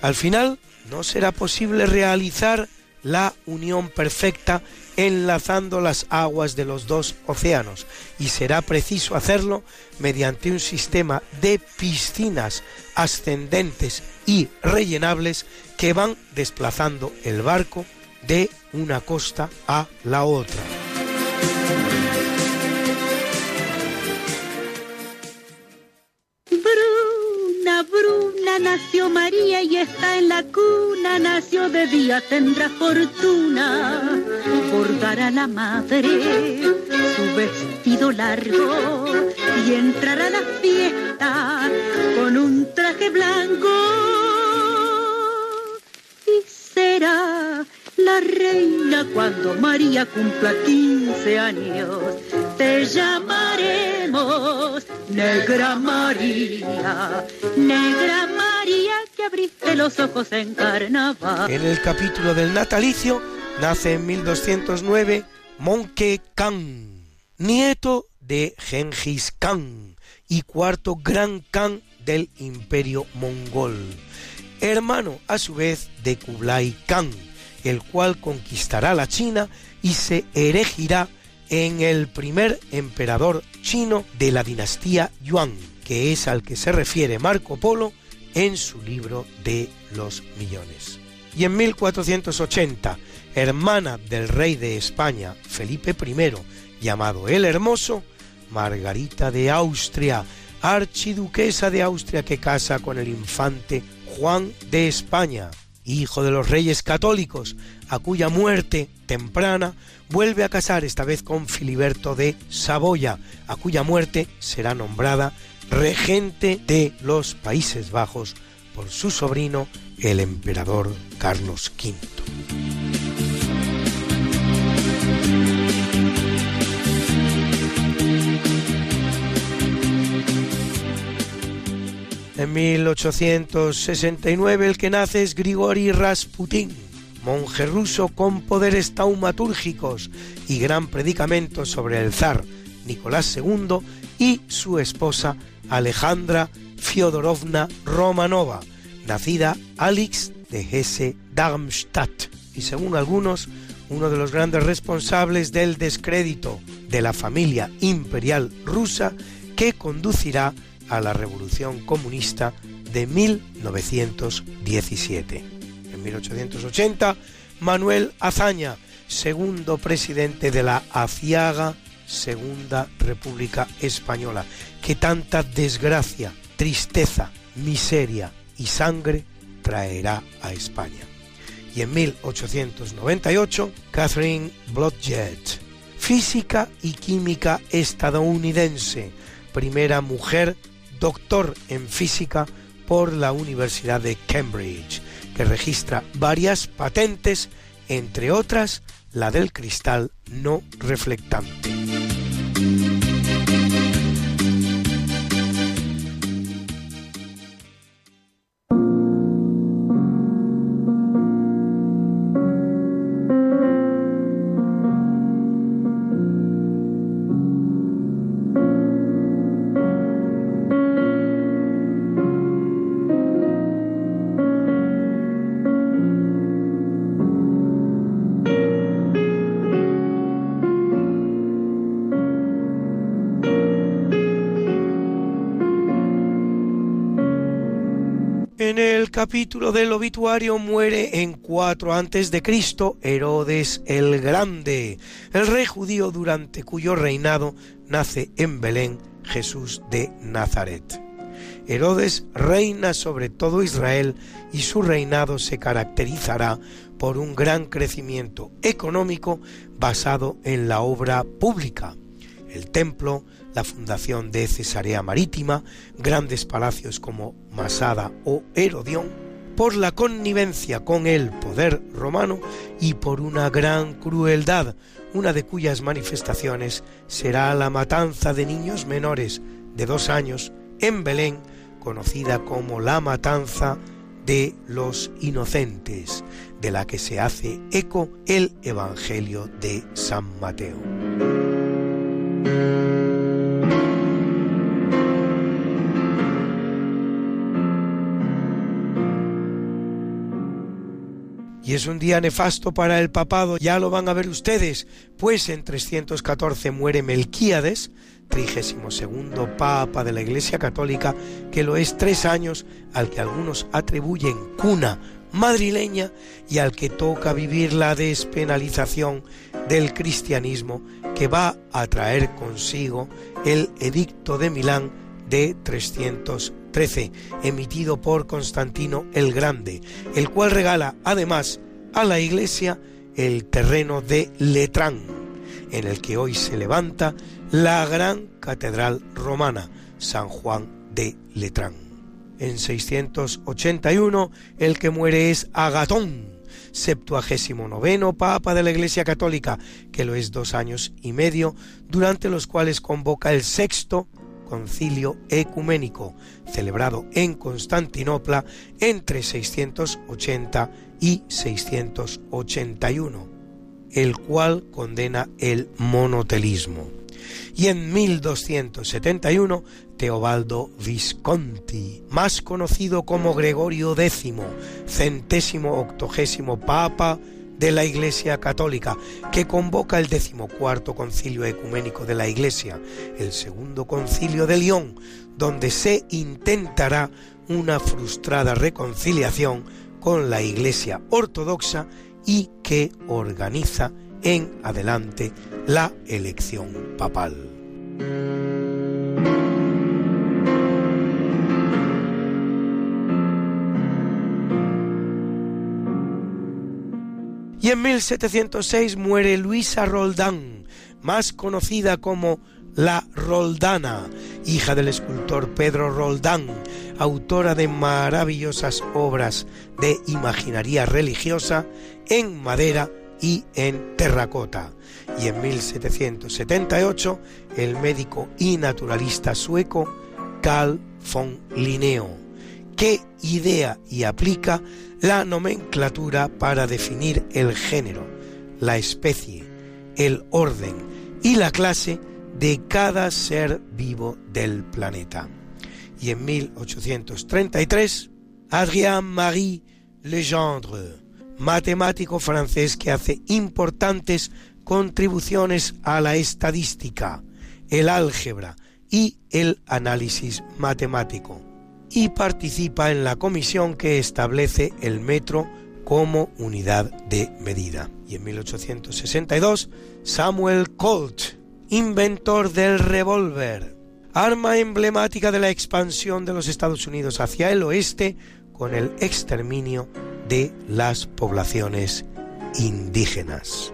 Speaker 13: Al final no será posible realizar la unión perfecta enlazando las aguas de los dos océanos y será preciso hacerlo mediante un sistema de piscinas ascendentes y rellenables que van desplazando el barco de una costa a la otra.
Speaker 14: Bruna, Bruna, nació María y está en la cuna, nació de día, tendrá fortuna, bordará la madre su vestido largo y entrará a la fiesta con un traje blanco. Y será la reina cuando María cumpla 15 años. Te llamaremos Negra María, Negra María que abriste los ojos en carnaval.
Speaker 13: En el capítulo del natalicio nace en 1209 Monke Khan, nieto de Genghis Khan y cuarto gran Khan del imperio mongol, hermano a su vez de Kublai Khan el cual conquistará la China y se erigirá en el primer emperador chino de la dinastía Yuan, que es al que se refiere Marco Polo en su libro de los millones. Y en 1480, hermana del rey de España, Felipe I, llamado el Hermoso, Margarita de Austria, archiduquesa de Austria que casa con el infante Juan de España, hijo de los reyes católicos, a cuya muerte temprana vuelve a casar esta vez con Filiberto de Saboya, a cuya muerte será nombrada regente de los Países Bajos por su sobrino el emperador Carlos V. En 1869 el que nace es Grigori Rasputin, monje ruso con poderes taumatúrgicos y gran predicamento sobre el zar Nicolás II y su esposa Alejandra Fyodorovna Romanova, nacida Alix de Hesse-Darmstadt y según algunos uno de los grandes responsables del descrédito de la familia imperial rusa que conducirá a la Revolución Comunista de 1917. En 1880, Manuel Azaña, segundo presidente de la aciaga Segunda República Española, que tanta desgracia, tristeza, miseria y sangre traerá a España. Y en 1898, Catherine Blodgett, física y química estadounidense, primera mujer doctor en física por la Universidad de Cambridge, que registra varias patentes, entre otras la del cristal no reflectante. Capítulo del obituario muere en 4 antes de Cristo Herodes el Grande, el rey judío durante cuyo reinado nace en Belén Jesús de Nazaret. Herodes reina sobre todo Israel y su reinado se caracterizará por un gran crecimiento económico basado en la obra pública, el templo, la fundación de Cesarea Marítima, grandes palacios como Masada o Herodión, por la connivencia con el poder romano y por una gran crueldad, una de cuyas manifestaciones será la matanza de niños menores de dos años en Belén, conocida como la matanza de los inocentes, de la que se hace eco el Evangelio de San Mateo. Y es un día nefasto para el papado, ya lo van a ver ustedes, pues en 314 muere Melquíades, trigésimo segundo papa de la Iglesia Católica, que lo es tres años, al que algunos atribuyen cuna madrileña y al que toca vivir la despenalización del cristianismo que va a traer consigo el Edicto de Milán de 313, emitido por Constantino el Grande, el cual regala además a la Iglesia el terreno de Letrán, en el que hoy se levanta la gran catedral romana, San Juan de Letrán. En 681 el que muere es Agatón, septuagésimo noveno Papa de la Iglesia Católica, que lo es dos años y medio, durante los cuales convoca el sexto concilio ecuménico, celebrado en Constantinopla entre 680 y 681, el cual condena el monotelismo. Y en 1271, Teobaldo Visconti, más conocido como Gregorio X, centésimo octogésimo papa de la Iglesia Católica, que convoca el decimocuarto concilio ecuménico de la Iglesia, el segundo concilio de León, donde se intentará una frustrada reconciliación con la Iglesia ortodoxa y que organiza en adelante la elección papal. Y en 1706 muere Luisa Roldán, más conocida como la Roldana, hija del escultor Pedro Roldán, autora de maravillosas obras de imaginaría religiosa en madera y en terracota. Y en 1778 el médico y naturalista sueco Carl von Linneo, que idea y aplica la nomenclatura para definir el género, la especie, el orden y la clase de cada ser vivo del planeta. Y en 1833, Adrien Marie Legendre, matemático francés que hace importantes contribuciones a la estadística, el álgebra y el análisis matemático, y participa en la comisión que establece el metro como unidad de medida. Y en 1862, Samuel Colt, inventor del revólver, arma emblemática de la expansión de los Estados Unidos hacia el oeste con el exterminio de las poblaciones indígenas.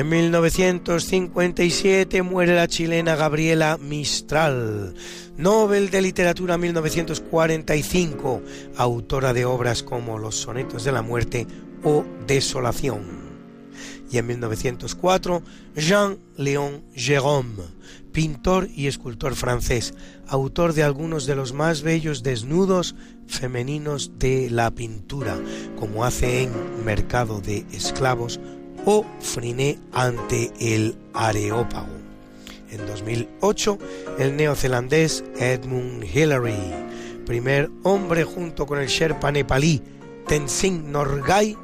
Speaker 13: En 1957 muere la chilena Gabriela Mistral, Nobel de Literatura 1945, autora de obras como Los Sonetos de la Muerte o Desolación. Y en 1904, Jean-Léon Gérôme, pintor y escultor francés, autor de algunos de los más bellos desnudos femeninos de la pintura, como hace en Mercado de Esclavos o Friné ante el Areópago. En 2008, el neozelandés Edmund Hillary, primer hombre junto con el Sherpa nepalí Tenzing Norgay,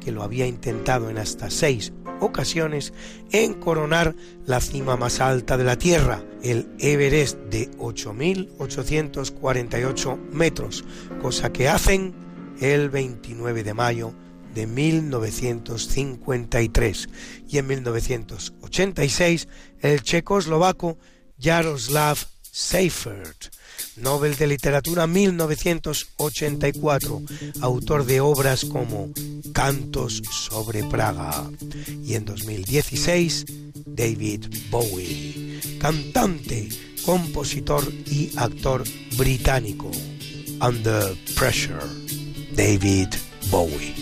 Speaker 13: que lo había intentado en hasta seis ocasiones, en coronar la cima más alta de la Tierra, el Everest de 8.848 metros, cosa que hacen el 29 de mayo de 1953 y en 1986 el checoslovaco Jaroslav Seifert, Nobel de Literatura 1984, autor de obras como Cantos sobre Praga. Y en 2016, David Bowie, cantante, compositor y actor británico. Under Pressure, David Bowie.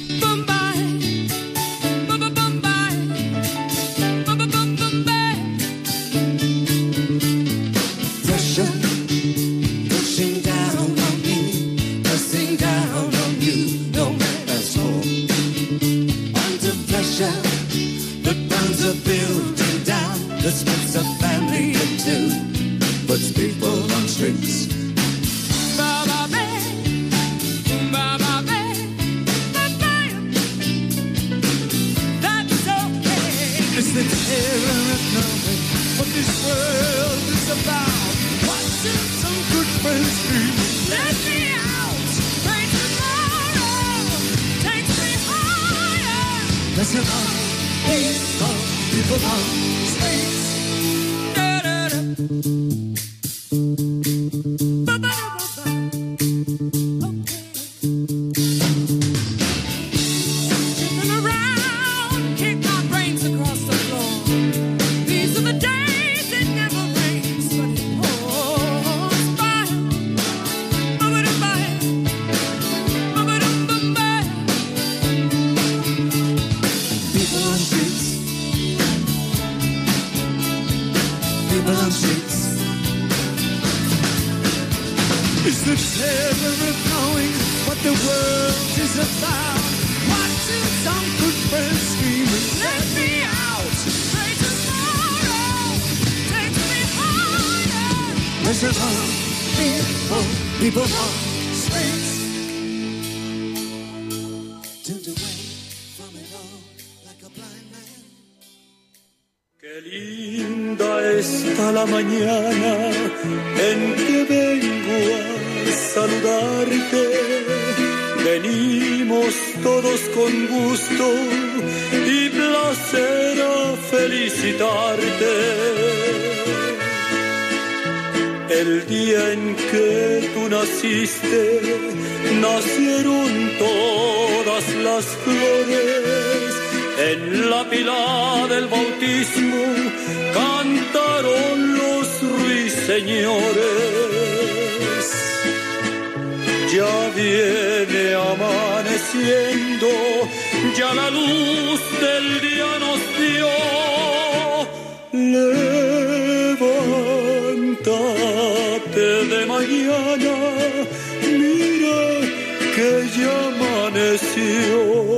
Speaker 15: Cause you're not people not space. Da, da, da.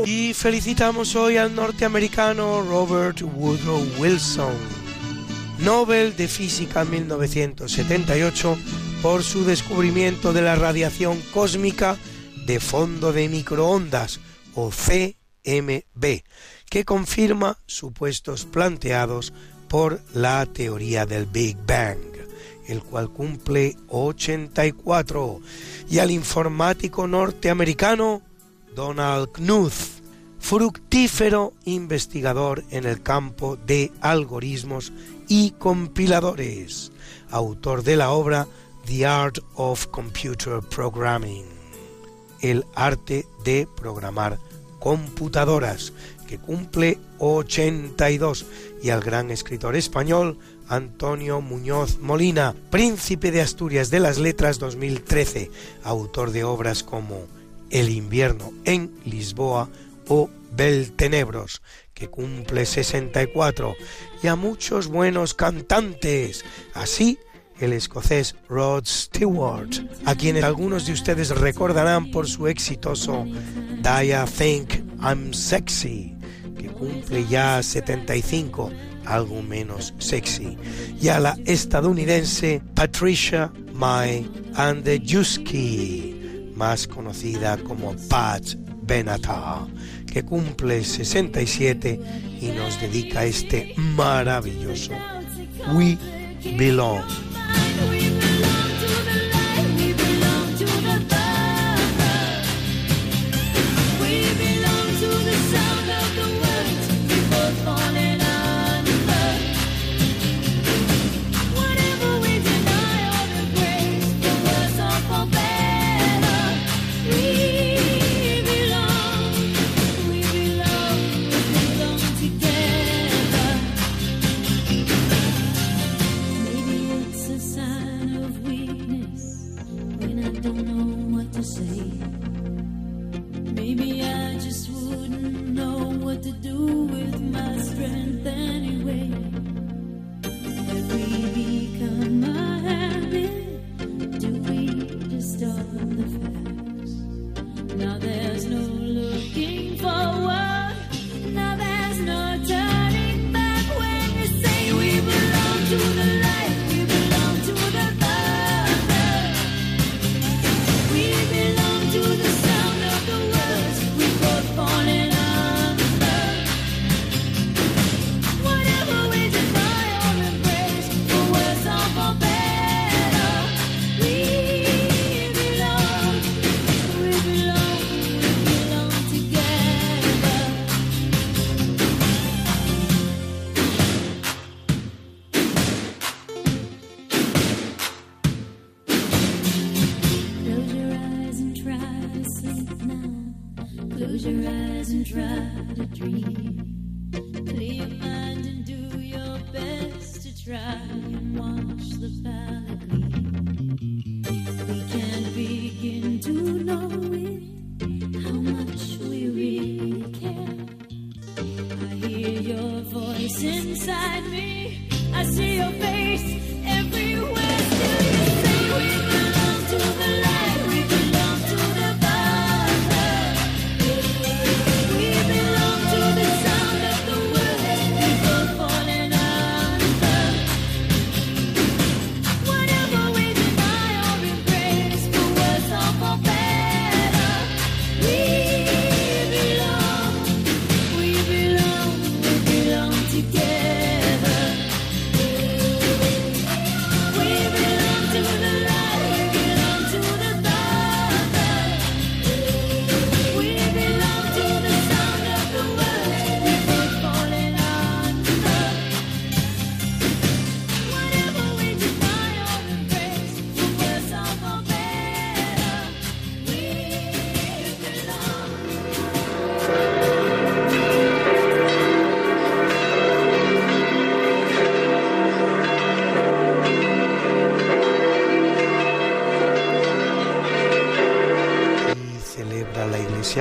Speaker 15: Y
Speaker 13: felicitamos hoy al norteamericano Robert Woodrow Wilson, Nobel de Física 1978 por su descubrimiento de la radiación cósmica de fondo de microondas o CMB, que confirma supuestos planteados por la teoría del Big Bang el cual cumple 84, y al informático norteamericano Donald Knuth, fructífero investigador en el campo de algoritmos y compiladores, autor de la obra The Art of Computer Programming, el arte de programar computadoras, que cumple 82, y al gran escritor español Antonio Muñoz Molina, príncipe de Asturias de las Letras 2013, autor de obras como El invierno en Lisboa o Beltenebros, que cumple 64, y a muchos buenos cantantes, así el escocés Rod Stewart, a quienes algunos de ustedes recordarán por su exitoso I Think I'm Sexy, que cumple ya 75 algo menos sexy, y a la estadounidense Patricia Mai Andrzejewski, más conocida como Pat Benatar, que cumple 67 y nos dedica este maravilloso We Belong.
Speaker 12: Now there try to dream. Clear your mind and do your best to try and watch the. We can't begin to know it, how much we really care. I hear your voice inside me. I see your face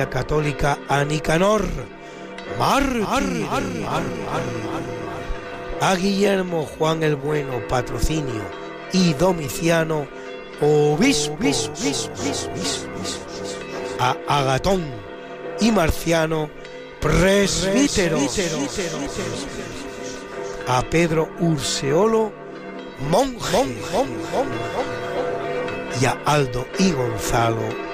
Speaker 13: Iglesia Católica a Nicanor, mártir, a Guillermo Juan el Bueno, patrocinio, y Domiciano, obispo, a Agatón y Marciano, presbítero, a Pedro Urseolo, monje, y a Aldo y Gonzalo,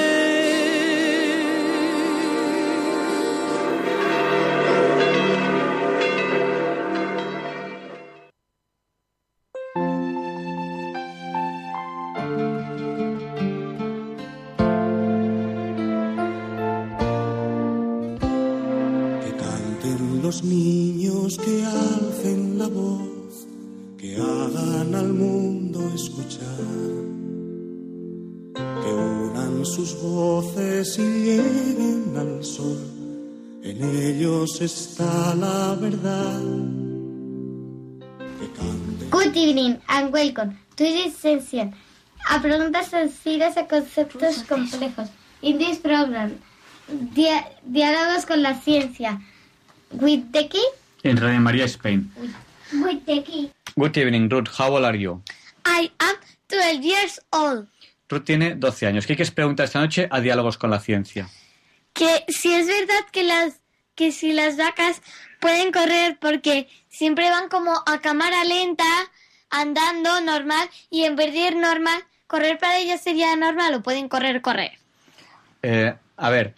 Speaker 16: Session. A preguntas sencillas a conceptos complejos. In this program, dia- diálogos con la ciencia. With the key?
Speaker 1: En Radio María Spain.
Speaker 16: With the key.
Speaker 1: Good evening, Ruth. How old are you?
Speaker 16: I am 12 years old.
Speaker 1: Ruth tiene 12 años. ¿Qué quieres preguntar esta noche a Diálogos con la Ciencia?
Speaker 16: Que si es verdad que las que si las vacas pueden correr porque siempre van como a cámara lenta, andando normal y en vez de ir normal, correr para ellas sería normal o pueden correr correr.
Speaker 1: Eh, a ver,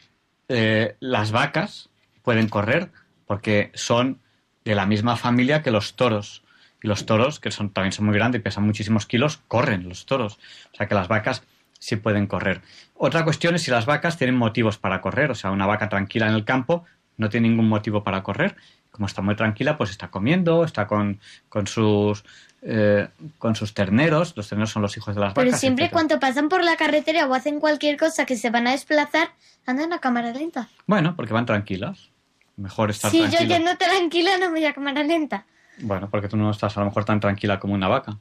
Speaker 1: eh, las vacas pueden correr porque son de la misma familia que los toros. Y los toros, que son, también son muy grandes y pesan muchísimos kilos, corren los toros. O sea que las vacas sí pueden correr. Otra cuestión es si las vacas tienen motivos para correr. O sea, una vaca tranquila en el campo no tiene ningún motivo para correr. Como está muy tranquila, pues está comiendo, está con, con sus eh, con sus terneros. Los terneros son los hijos de las vacas.
Speaker 16: Pero siempre
Speaker 1: etcétera.
Speaker 16: cuando pasan por la carretera o hacen cualquier cosa que se van a desplazar, andan a cámara lenta.
Speaker 1: Bueno, porque van tranquilas. Mejor estar
Speaker 16: Si yo
Speaker 1: tranquilo.
Speaker 16: yendo tranquila no voy a cámara lenta.
Speaker 1: Bueno, porque tú no estás a lo mejor tan tranquila como una vaca.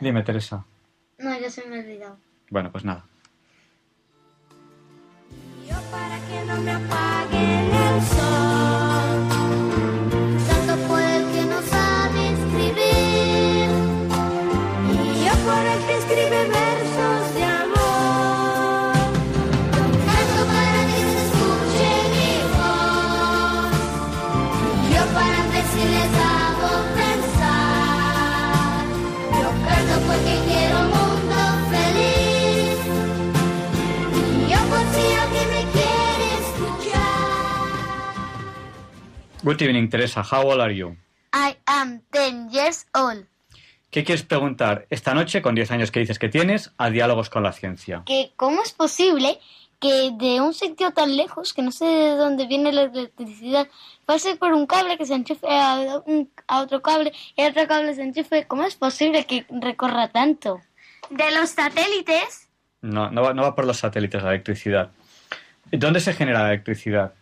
Speaker 1: Dime, Teresa.
Speaker 16: No, ya se me ha olvidado.
Speaker 1: Bueno, pues nada.
Speaker 17: que no me apaguen el sol.
Speaker 1: Good evening, Teresa. How old are you?
Speaker 16: I am 10 years old.
Speaker 1: ¿Qué quieres preguntar esta noche, con 10 años que dices que tienes, a Diálogos con la Ciencia?
Speaker 16: Que cómo es posible que de un sitio tan lejos, que no sé de dónde viene la electricidad, pase por un cable que se enchufe a, un- a otro cable y otro cable se enchufe. ¿Cómo es posible que recorra tanto? De los satélites.
Speaker 1: No, no va, no va por los satélites la electricidad. ¿Dónde se genera la electricidad?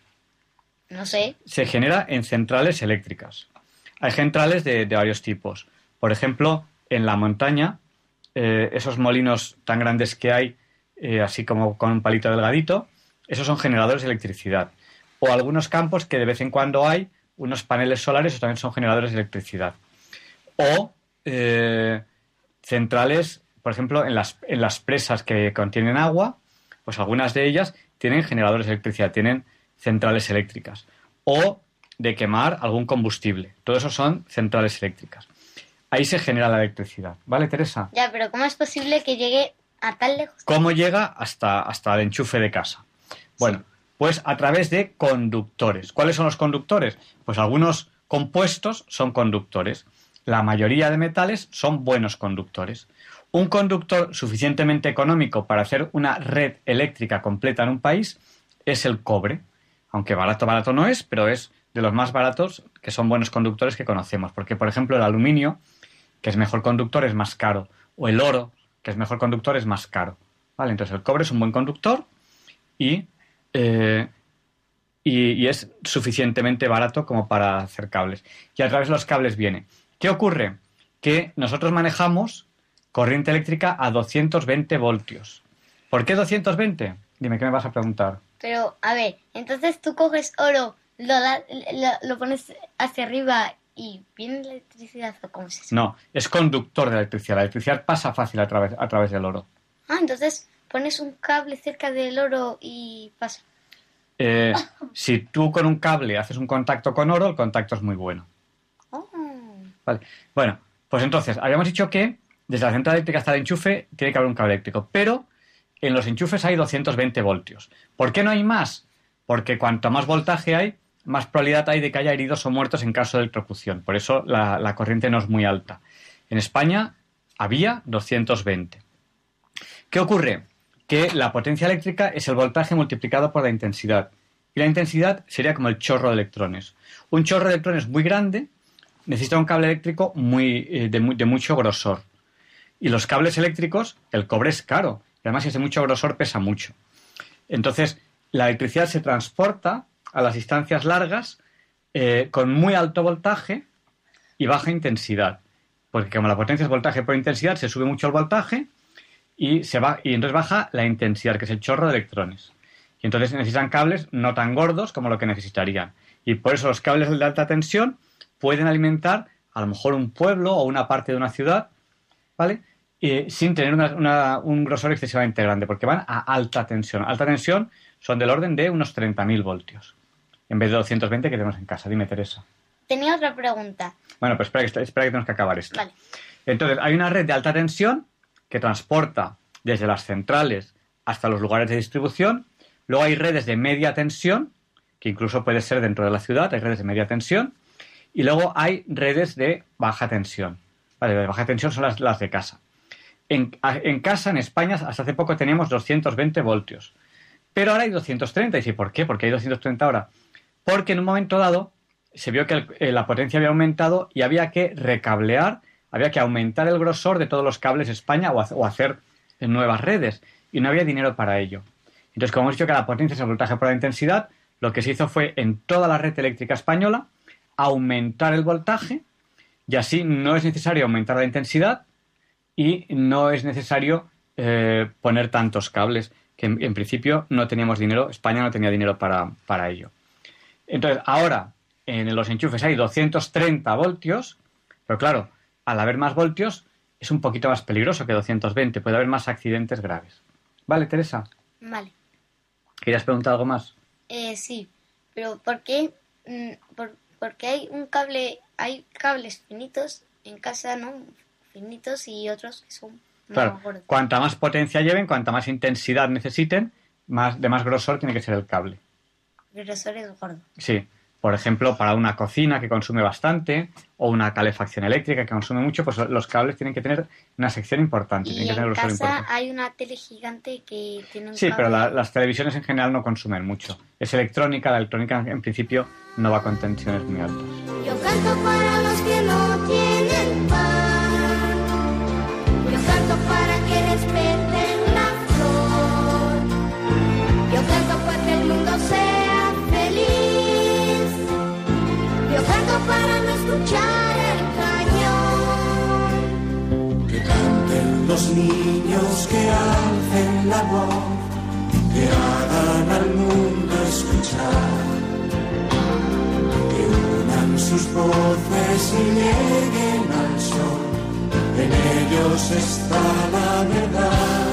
Speaker 16: No sé.
Speaker 1: Se genera en centrales eléctricas. Hay centrales de, varios tipos. Por ejemplo, en la montaña, eh, esos molinos tan grandes que hay, eh, así como con un palito delgadito, esos son generadores de electricidad. O algunos campos que de vez en cuando hay unos paneles solares, eso también son generadores de electricidad. O eh, centrales, por ejemplo, en las, en las presas que contienen agua, pues algunas de ellas tienen generadores de electricidad, tienen centrales eléctricas. O de quemar algún combustible. Todo eso son centrales eléctricas. Ahí se genera la electricidad. ¿Vale, Teresa?
Speaker 16: Ya, pero ¿cómo es posible que llegue a tan lejos?
Speaker 1: ¿Cómo llega hasta, hasta el enchufe de casa? Bueno, pues a través de conductores. ¿Cuáles son los conductores? Pues algunos compuestos son conductores. La mayoría de metales son buenos conductores. Un conductor suficientemente económico para hacer una red eléctrica completa en un país es el cobre. Aunque barato, barato no es, pero es de los más baratos que son buenos conductores que conocemos. Porque, por ejemplo, el aluminio, que es mejor conductor, es más caro. O el oro, que es mejor conductor, es más caro. ¿Vale? Entonces el cobre es un buen conductor y, eh, y, y es suficientemente barato como para hacer cables. Y a través de los cables viene. ¿Qué ocurre? Que nosotros manejamos corriente eléctrica a 220 voltios. ¿Por qué 220? Dime, ¿qué me vas a preguntar?
Speaker 16: Pero, a ver, entonces tú coges oro, lo, da- lo, lo pones hacia arriba y viene la electricidad o cómo se
Speaker 1: No, es conductor de la electricidad. La electricidad pasa fácil a través, a través del oro.
Speaker 16: Ah, entonces pones un cable cerca del oro y pasa.
Speaker 1: Eh, si tú con un cable haces un contacto con oro, el contacto es muy bueno.
Speaker 16: Oh.
Speaker 1: Vale. Bueno, pues entonces, habíamos dicho que desde la central eléctrica hasta el enchufe tiene que haber un cable eléctrico, pero en los enchufes hay 220 voltios. ¿Por qué no hay más? Porque cuanto más voltaje hay, más probabilidad hay de que haya heridos o muertos en caso de electrocución. Por eso la, corriente no es muy alta. En España había 220. ¿Qué ocurre? Que la potencia eléctrica es el voltaje multiplicado por la intensidad. Y la intensidad sería como el chorro de electrones. Un chorro de electrones muy grande necesita un cable eléctrico muy, eh, de mucho grosor. Y los cables eléctricos, el cobre es caro. Además, si de mucho grosor, pesa mucho. Entonces, la electricidad se transporta a las distancias largas eh, con muy alto voltaje y baja intensidad. Porque como la potencia es voltaje por intensidad, se sube mucho el voltaje y, se va, y entonces baja la intensidad, que es el chorro de electrones. Y entonces necesitan cables no tan gordos como lo que necesitarían. Y por eso los cables de alta tensión pueden alimentar a lo mejor un pueblo o una parte de una ciudad, ¿vale? Eh, sin tener una- una- un grosor excesivamente grande, porque van a alta tensión. Alta tensión son del orden de unos 30.000 voltios, en vez de 220 que tenemos en casa. Dime, Teresa.
Speaker 16: Tenía otra pregunta.
Speaker 1: Bueno, pues espera, que- espera que tenemos que acabar esto.
Speaker 16: Vale.
Speaker 1: Entonces, hay una red de alta tensión que transporta desde las centrales hasta los lugares de distribución Luego hay redes de media tensión, que incluso puede ser dentro de la ciudad, hay redes de media tensión. Y luego hay redes de baja tensión. Vale, de baja tensión son las, las de casa. En, casa, en España, hasta hace poco teníamos 220 voltios. Pero ahora hay 230. ¿Y dice, por qué? ¿Por qué hay 230 ahora? Porque en un momento dado se vio que eh, la potencia había aumentado y había que recablear, había que aumentar el grosor de todos los cables de España o, o hacer nuevas redes. Y no había dinero para ello. Entonces, como hemos dicho que la potencia es el voltaje por la intensidad, lo que se hizo fue en toda la red eléctrica española aumentar el voltaje y así no es necesario aumentar la intensidad y no es necesario eh, poner tantos cables, que en, en principio no teníamos dinero, España no tenía dinero para, para ello. Entonces, ahora en los enchufes hay 230 voltios, pero claro, al haber más voltios es un poquito más peligroso que 220, puede haber más accidentes graves. ¿Vale, Teresa?
Speaker 16: Vale.
Speaker 1: ¿Querías preguntar algo más?
Speaker 16: Eh, sí, pero ¿por qué? mm, por, porque hay un cable, hay cables finitos en casa, ¿no? Finitos y otros que son
Speaker 1: Claro,
Speaker 16: gordos.
Speaker 1: cuanta más potencia lleven, cuanta más intensidad necesiten, más, de más grosor tiene que ser el cable.
Speaker 16: El grosor es gordo.
Speaker 1: Sí, por ejemplo, para una cocina que consume bastante o una calefacción eléctrica que consume mucho, pues los cables tienen que tener una sección importante,
Speaker 16: Y
Speaker 1: tienen que tener
Speaker 16: en
Speaker 1: grosor
Speaker 16: casa
Speaker 1: importante.
Speaker 16: hay una tele gigante que tiene un
Speaker 1: Sí, pero la- las televisiones en general no consumen mucho. Es electrónica, la electrónica en principio no va con tensiones muy altas.
Speaker 17: Yo canto para los
Speaker 15: niños, que alcen la voz, que hagan al mundo escuchar. Que unan sus voces y lleguen al sol. En ellos está la verdad.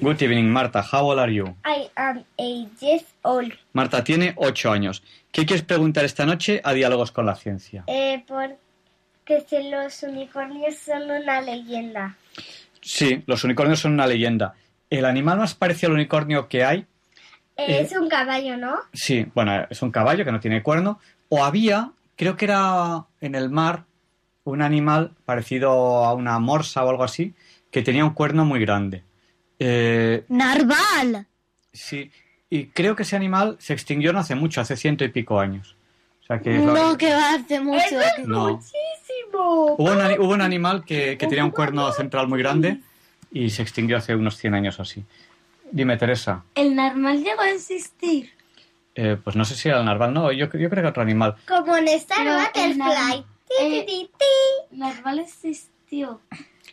Speaker 1: Good evening, Marta. How old are you?
Speaker 16: I am a years old.
Speaker 1: Marta tiene ocho años. ¿Qué quieres preguntar esta noche a Diálogos con la Ciencia?
Speaker 16: Eh, porque si los unicornios son una leyenda.
Speaker 1: Sí, los unicornios son una leyenda. El animal más parecido al unicornio que hay,
Speaker 16: Eh,
Speaker 1: Eh,
Speaker 16: es un caballo, ¿no?
Speaker 1: sí, bueno, es un caballo que no tiene cuerno. O había, creo que era en el mar, un animal parecido a una morsa o algo así, que tenía un cuerno muy grande. Eh,
Speaker 18: ¡Narval!
Speaker 1: sí, y creo que ese animal se extinguió no hace mucho, hace ciento y pico años. O sea que es lo-
Speaker 18: No, que va hace mucho.
Speaker 1: No.
Speaker 16: muchísimo.
Speaker 1: Hubo un, hubo un animal que, que tenía un cuerno central muy grande y se extinguió hace unos 100 años o así. Dime, Teresa.
Speaker 16: El normal llegó a existir.
Speaker 1: Eh, pues no sé si era el narval, no, yo, yo creo que otro animal.
Speaker 16: Como en Star Butterfly.
Speaker 18: el
Speaker 16: Ti, ti, ti, ti.
Speaker 18: Narval existió.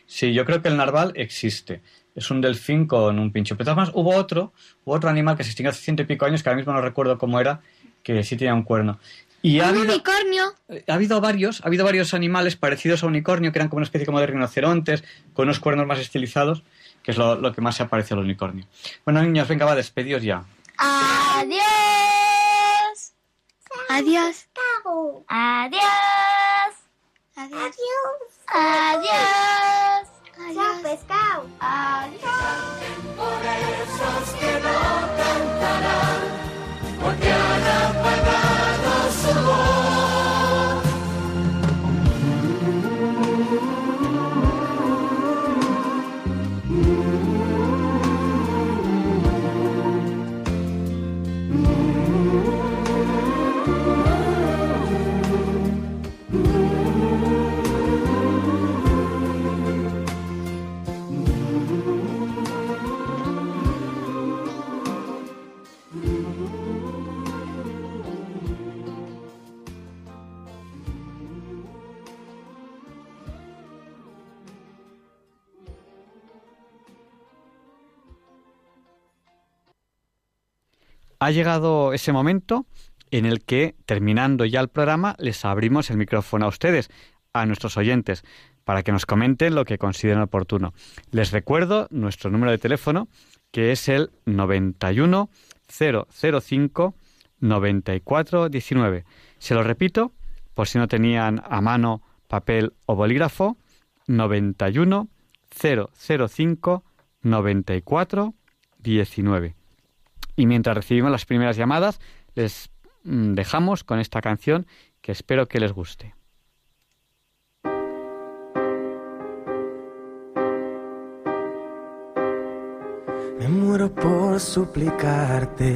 Speaker 1: Sí, yo creo que el narval existe. Es un delfín con un pincho. Pero maneras, hubo otro, hubo otro animal que se extinguió hace ciento y pico años, que ahora mismo no recuerdo cómo era, que sí tenía un cuerno. Y ha
Speaker 18: Un
Speaker 1: habido,
Speaker 18: unicornio.
Speaker 1: ha habido varios, ha habido varios animales parecidos a unicornio, que eran como una especie como de rinocerontes, con unos cuernos más estilizados, que es lo, lo que más se parece al unicornio. Bueno, niños, venga, va, despedidos ya.
Speaker 18: Adiós. Adiós.
Speaker 16: Adiós. Adiós. Adiós. Chao, pescado. Adiós.
Speaker 15: Por esos que no cantarán, porque han apagado su voz.
Speaker 1: Ha llegado ese momento en el que, terminando ya el programa, les abrimos el micrófono a ustedes, a nuestros oyentes, para que nos comenten lo que consideren oportuno. Les recuerdo nuestro número de teléfono, que es el 91 005 94 19. Se lo repito, por si no tenían a mano papel o bolígrafo, 91 005 94 19. Y mientras recibimos las primeras llamadas, les mm, dejamos con esta canción que espero que les guste.
Speaker 19: Me muero por suplicarte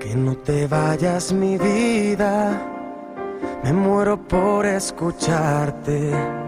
Speaker 19: que no te vayas mi vida. Me muero por escucharte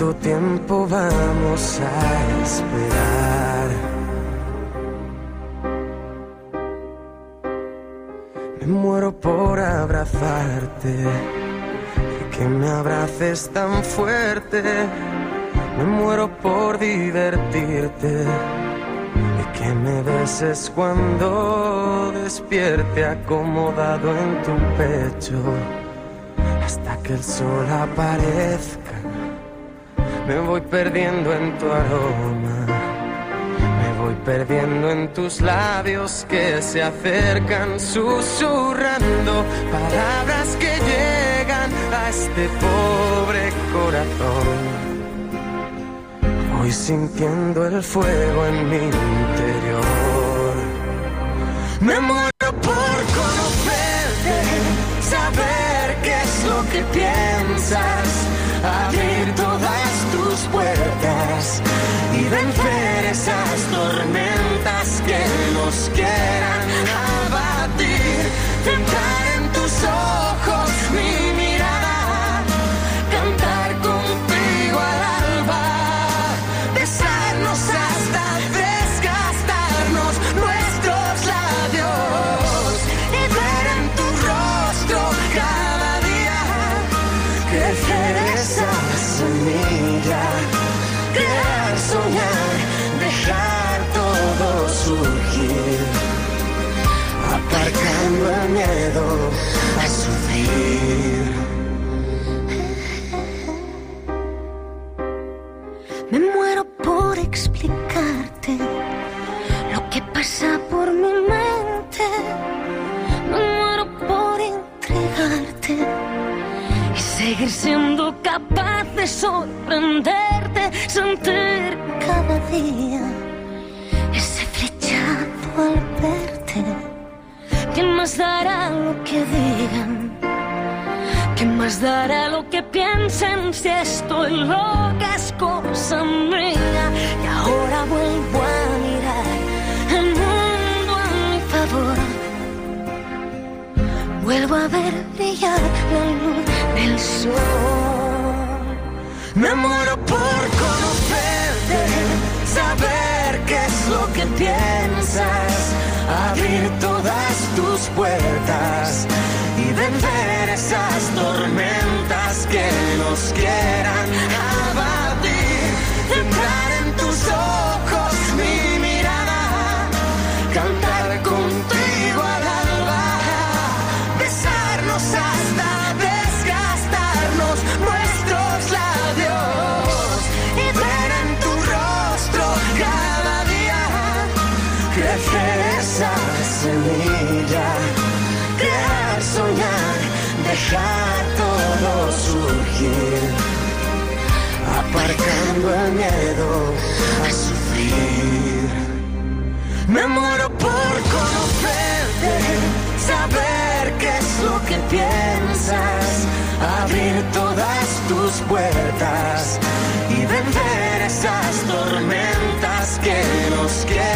Speaker 19: ¿Cuánto tiempo vamos a esperar? Me muero por abrazarte y que me abraces tan fuerte me muero por divertirte y que me beses cuando despierte acomodado en tu pecho hasta que el sol aparezca. Me voy perdiendo en tu aroma, me voy perdiendo en tus labios que se acercan susurrando palabras que llegan a este pobre corazón. Voy sintiendo el fuego en mi interior. Me muero por conocerte, saber y vencer esas tormentas que nos quieran
Speaker 20: siendo capaz de sorprenderte, sentir cada día ese flechazo al verte. ¿Quién más dará lo que digan? ¿Qué más dará lo que piensen si estoy loca es cosa mía? Y ahora vuelvo a Vuelvo a ver brillar la luz del sol.
Speaker 19: Me muero por conocerte, saber qué es lo que piensas, abrir todas tus puertas y vencer esas tormentas que nos quieran abatir. Entrar en tus ojos aparcando el miedo a sufrir. Me muero por conocerte, saber qué es lo que piensas, abrir todas tus puertas y vencer esas tormentas que nos quieran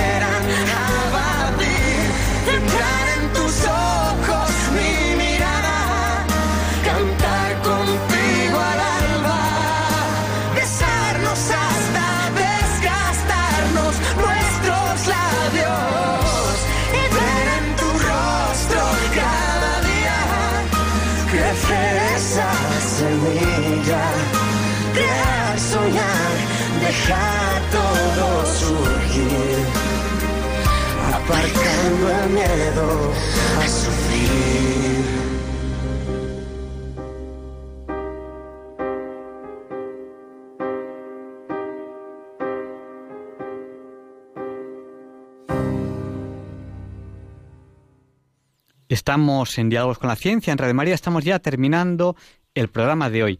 Speaker 1: Estamos en Diálogos con la Ciencia, en Radio María, estamos ya terminando el programa de hoy.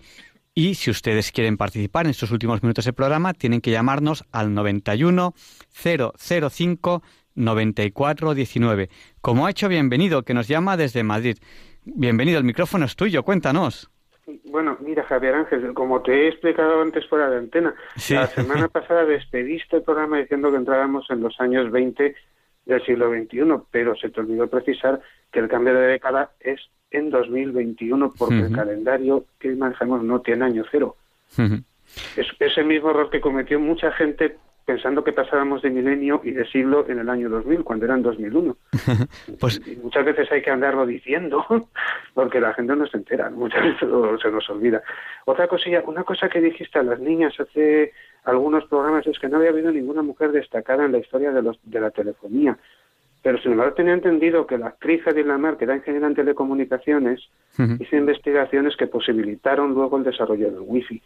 Speaker 1: Y si ustedes quieren participar en estos últimos minutos del programa, tienen que llamarnos al 91 005 94 19. Como ha hecho Bienvenido, que nos llama desde Madrid. Bienvenido, el micrófono es tuyo, cuéntanos.
Speaker 5: Bueno, mira, Javier Ángel, como te he explicado antes fuera de antena,
Speaker 1: Sí.
Speaker 5: la semana pasada despediste el programa diciendo que entrábamos en los años 20 del siglo XXI, pero se te olvidó precisar que el cambio de década es en 2021 porque el
Speaker 1: Ujú.
Speaker 5: calendario que manejamos no tiene año cero. Es ese mismo error que cometió mucha gente pensando que pasábamos de milenio y de siglo en el año 2000, cuando eran 2001.
Speaker 1: Pues
Speaker 5: Y muchas veces hay que andarlo diciendo porque la gente no se entera, muchas veces se nos olvida. Otra cosilla, una cosa que dijiste a las niñas hace algunos programas es que no había habido ninguna mujer destacada en la historia de, los, de la telefonía. Pero sin embargo tenía entendido que la actriz Edith Lamar, que era ingeniera en telecomunicaciones, hizo investigaciones que posibilitaron luego el desarrollo del wifi.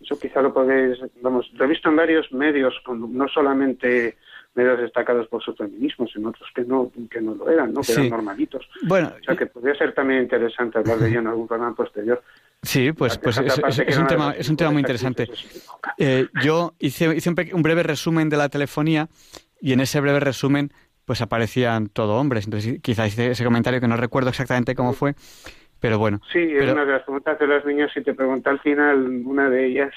Speaker 5: Eso quizá lo podéis, vamos, lo he visto en varios medios, con- no solamente medios destacados por su feminismo, sino otros que no, que no lo eran, ¿no? que
Speaker 1: Sí.
Speaker 5: eran normalitos.
Speaker 1: Bueno,
Speaker 5: O sea, que podría ser también interesante hablar de ello en algún programa posterior.
Speaker 1: Sí, pues, pues es, un
Speaker 5: no
Speaker 1: tema, es un tema muy interesante. Eh, yo hice, hice un, un breve resumen de la telefonía y en ese breve resumen pues aparecían todo hombres. Entonces quizás hice ese comentario que no recuerdo exactamente cómo fue, pero bueno.
Speaker 5: Sí, es
Speaker 1: Pero-
Speaker 5: una de las preguntas de las niñas y te pregunté al final una de ellas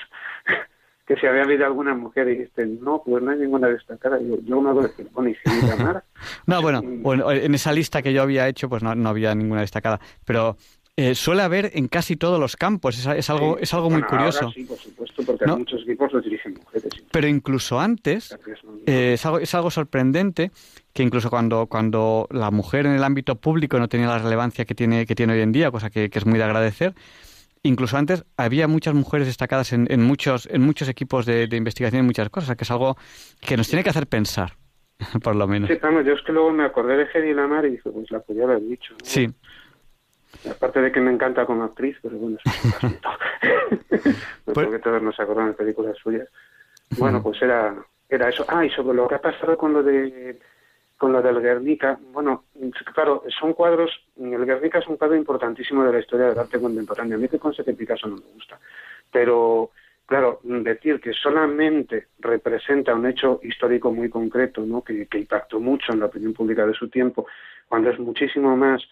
Speaker 5: que si había habido alguna mujer y dijiste, no, pues no hay ninguna destacada. Yo, yo una vez que bueno, y sin llamar,
Speaker 1: No, bueno, bueno, en esa lista que yo había hecho, pues no, no había ninguna destacada. Pero eh, suele haber en casi todos los campos, es, es algo, es algo muy
Speaker 5: Bueno, ahora
Speaker 1: curioso.
Speaker 5: sí, por supuesto, porque
Speaker 1: ¿No?
Speaker 5: muchos equipos los dirigen mujeres.
Speaker 1: Pero incluso antes, eh, es, algo, es algo sorprendente que incluso cuando, cuando la mujer en el ámbito público no tenía la relevancia que tiene, que tiene hoy en día, cosa que, que es muy de agradecer, incluso antes había muchas mujeres destacadas en, en muchos, en muchos equipos de, de investigación y muchas cosas, que es algo que nos tiene que hacer pensar, por lo menos.
Speaker 5: Sí, vamos, yo es que luego me acordé de Hedy Lamar y dije, pues la podía haber dicho. ¿no?
Speaker 1: Sí.
Speaker 5: Aparte de que me encanta como actriz, pero bueno, es un asunto. No creo que todos nos acordan de películas suyas. Bueno, pues era, era eso. Ah, y sobre lo que ha pasado con lo de con lo del Guernica, bueno, claro, son cuadros, el Guernica es un cuadro importantísimo de la historia del arte contemporáneo. A mí que conste que Picasso no me gusta, pero claro, decir que solamente representa un hecho histórico muy concreto, ¿no? que, impactó mucho en la opinión pública de su tiempo, cuando es muchísimo más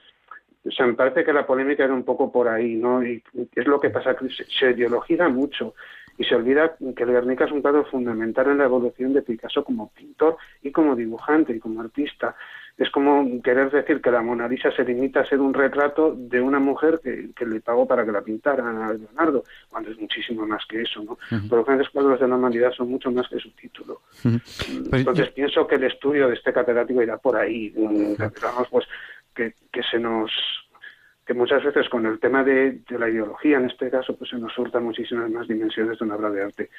Speaker 5: o sea, me parece que la polémica era un poco por ahí, ¿no? Y es lo que pasa, que se ideologiza mucho y se olvida que el Guernica es un cuadro fundamental en la evolución de Picasso como pintor y como dibujante y como artista. Es como querer decir que la Mona Lisa se limita a ser un retrato de una mujer que, que le pagó para que la pintara a Leonardo, cuando es muchísimo más que eso, ¿no? Pero los grandes cuadros de la humanidad son mucho más que su título.
Speaker 1: Pues
Speaker 5: Entonces pienso que el estudio de este catedrático irá por ahí, mm, digamos, pues que, que se nos que muchas veces con el tema de, de la ideología en este caso pues se nos surtan muchísimas más dimensiones de una obra de arte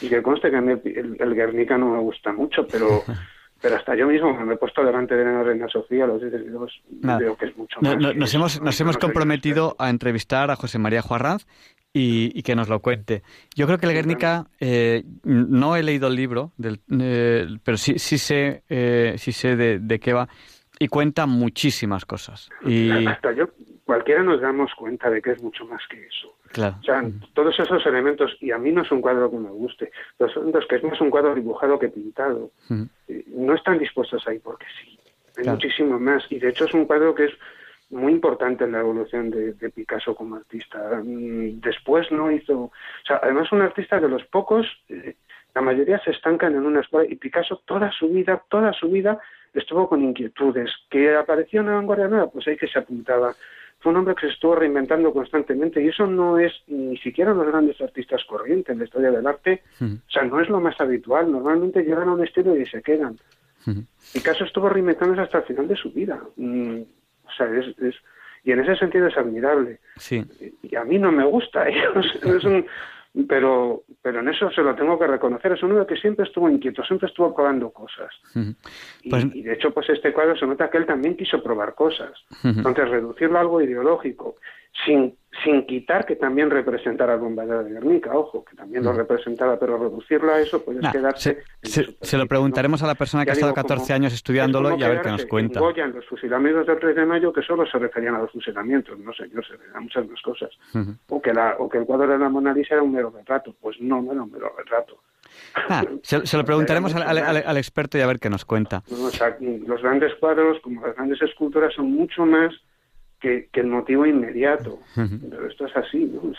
Speaker 5: y que conste que a mí el, el Guernica no me gusta mucho pero pero hasta yo mismo me he puesto delante de la reina Sofía los 10 minutos y
Speaker 1: Nada.
Speaker 5: veo que es mucho
Speaker 1: No-
Speaker 5: más
Speaker 1: no-
Speaker 5: que
Speaker 1: nos hemos,
Speaker 5: ¿no?
Speaker 1: nos
Speaker 5: No
Speaker 1: hemos comprometido a entrevistar a José María Juarranz y, y que nos lo cuente. Yo creo que el Guernica, eh, no he leído el libro, del, eh, pero sí, sí sé, eh, sí sé de, de qué va y cuenta muchísimas cosas. Y
Speaker 5: hasta yo cualquiera nos damos cuenta de que es mucho más que eso
Speaker 1: claro,
Speaker 5: O sea, todos esos elementos, y a mí no es un cuadro que me guste, son dos que es más un cuadro dibujado que pintado. Eh, No están dispuestos ahí porque sí. Hay
Speaker 1: Claro.
Speaker 5: muchísimo más. Y de hecho es un cuadro que es muy importante en la evolución de, de Picasso como artista. Mm, Después no hizo... O sea, además un artista de los pocos, eh, la mayoría se estancan en una escuela y Picasso toda su vida, toda su vida estuvo con inquietudes. Que apareció una vanguardia nueva, pues ahí que se apuntaba. Fue un hombre que se estuvo reinventando constantemente y eso no es ni siquiera los grandes artistas corrientes en la historia del arte. O sea, no es lo más habitual. Normalmente llegan a un estilo y se quedan. Picasso estuvo reinventándose hasta el final de su vida. Mm, o sea, es, es- y en ese sentido es admirable.
Speaker 1: sí.
Speaker 5: Y a mí no me gusta. ¿eh? O sea, es un- pero pero en eso se lo tengo que reconocer. Es uno que siempre estuvo inquieto siempre estuvo probando cosas. Pues y, de hecho pues este cuadro se nota que él también quiso probar cosas. Entonces reducirlo a algo ideológico sin sin quitar que también representara el bombardeo de Guernica, ojo, que también lo representara, pero reducirlo a eso puede quedarse...
Speaker 1: Se, lo preguntaremos a la persona que ha estado 14 años estudiándolo y a ver qué nos cuenta.
Speaker 5: En los fusilamientos del 3 de mayo, que solo se referían a los fusilamientos, no señor, se referían a muchas más cosas. o, que la, o que el cuadro de la Mona Lisa era un mero retrato, pues no, no era un mero retrato.
Speaker 1: Ah, se, lo preguntaremos al, al, experto y a ver qué nos cuenta.
Speaker 5: o sea, los grandes cuadros, como las grandes esculturas, son mucho más que, el motivo inmediato. Pero esto es así, ¿no?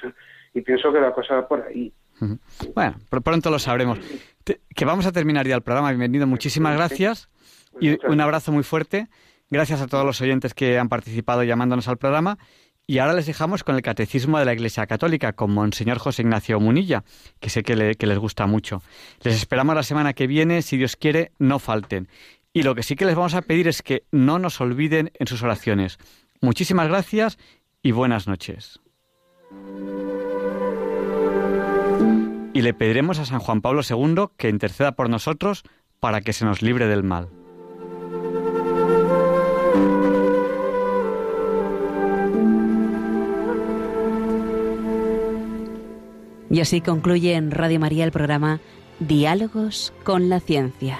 Speaker 5: y pienso que la cosa va por ahí.
Speaker 1: Bueno, pronto lo sabremos. que vamos a terminar ya el programa. Bienvenido, muchísimas gracias y un abrazo muy fuerte. Gracias a todos los oyentes que han participado llamándonos al programa. Y ahora les dejamos con el Catecismo de la Iglesia Católica, con Monseñor José Ignacio Munilla, que sé que, que les gusta mucho. Les esperamos la semana que viene, si Dios quiere, no falten. Y lo que sí que les vamos a pedir es que no nos olviden en sus oraciones. Muchísimas gracias y buenas noches. Y le pediremos a San Juan Pablo II que interceda por nosotros para que se nos libre del mal.
Speaker 21: Y así concluye en Radio María el programa Diálogos con la Ciencia.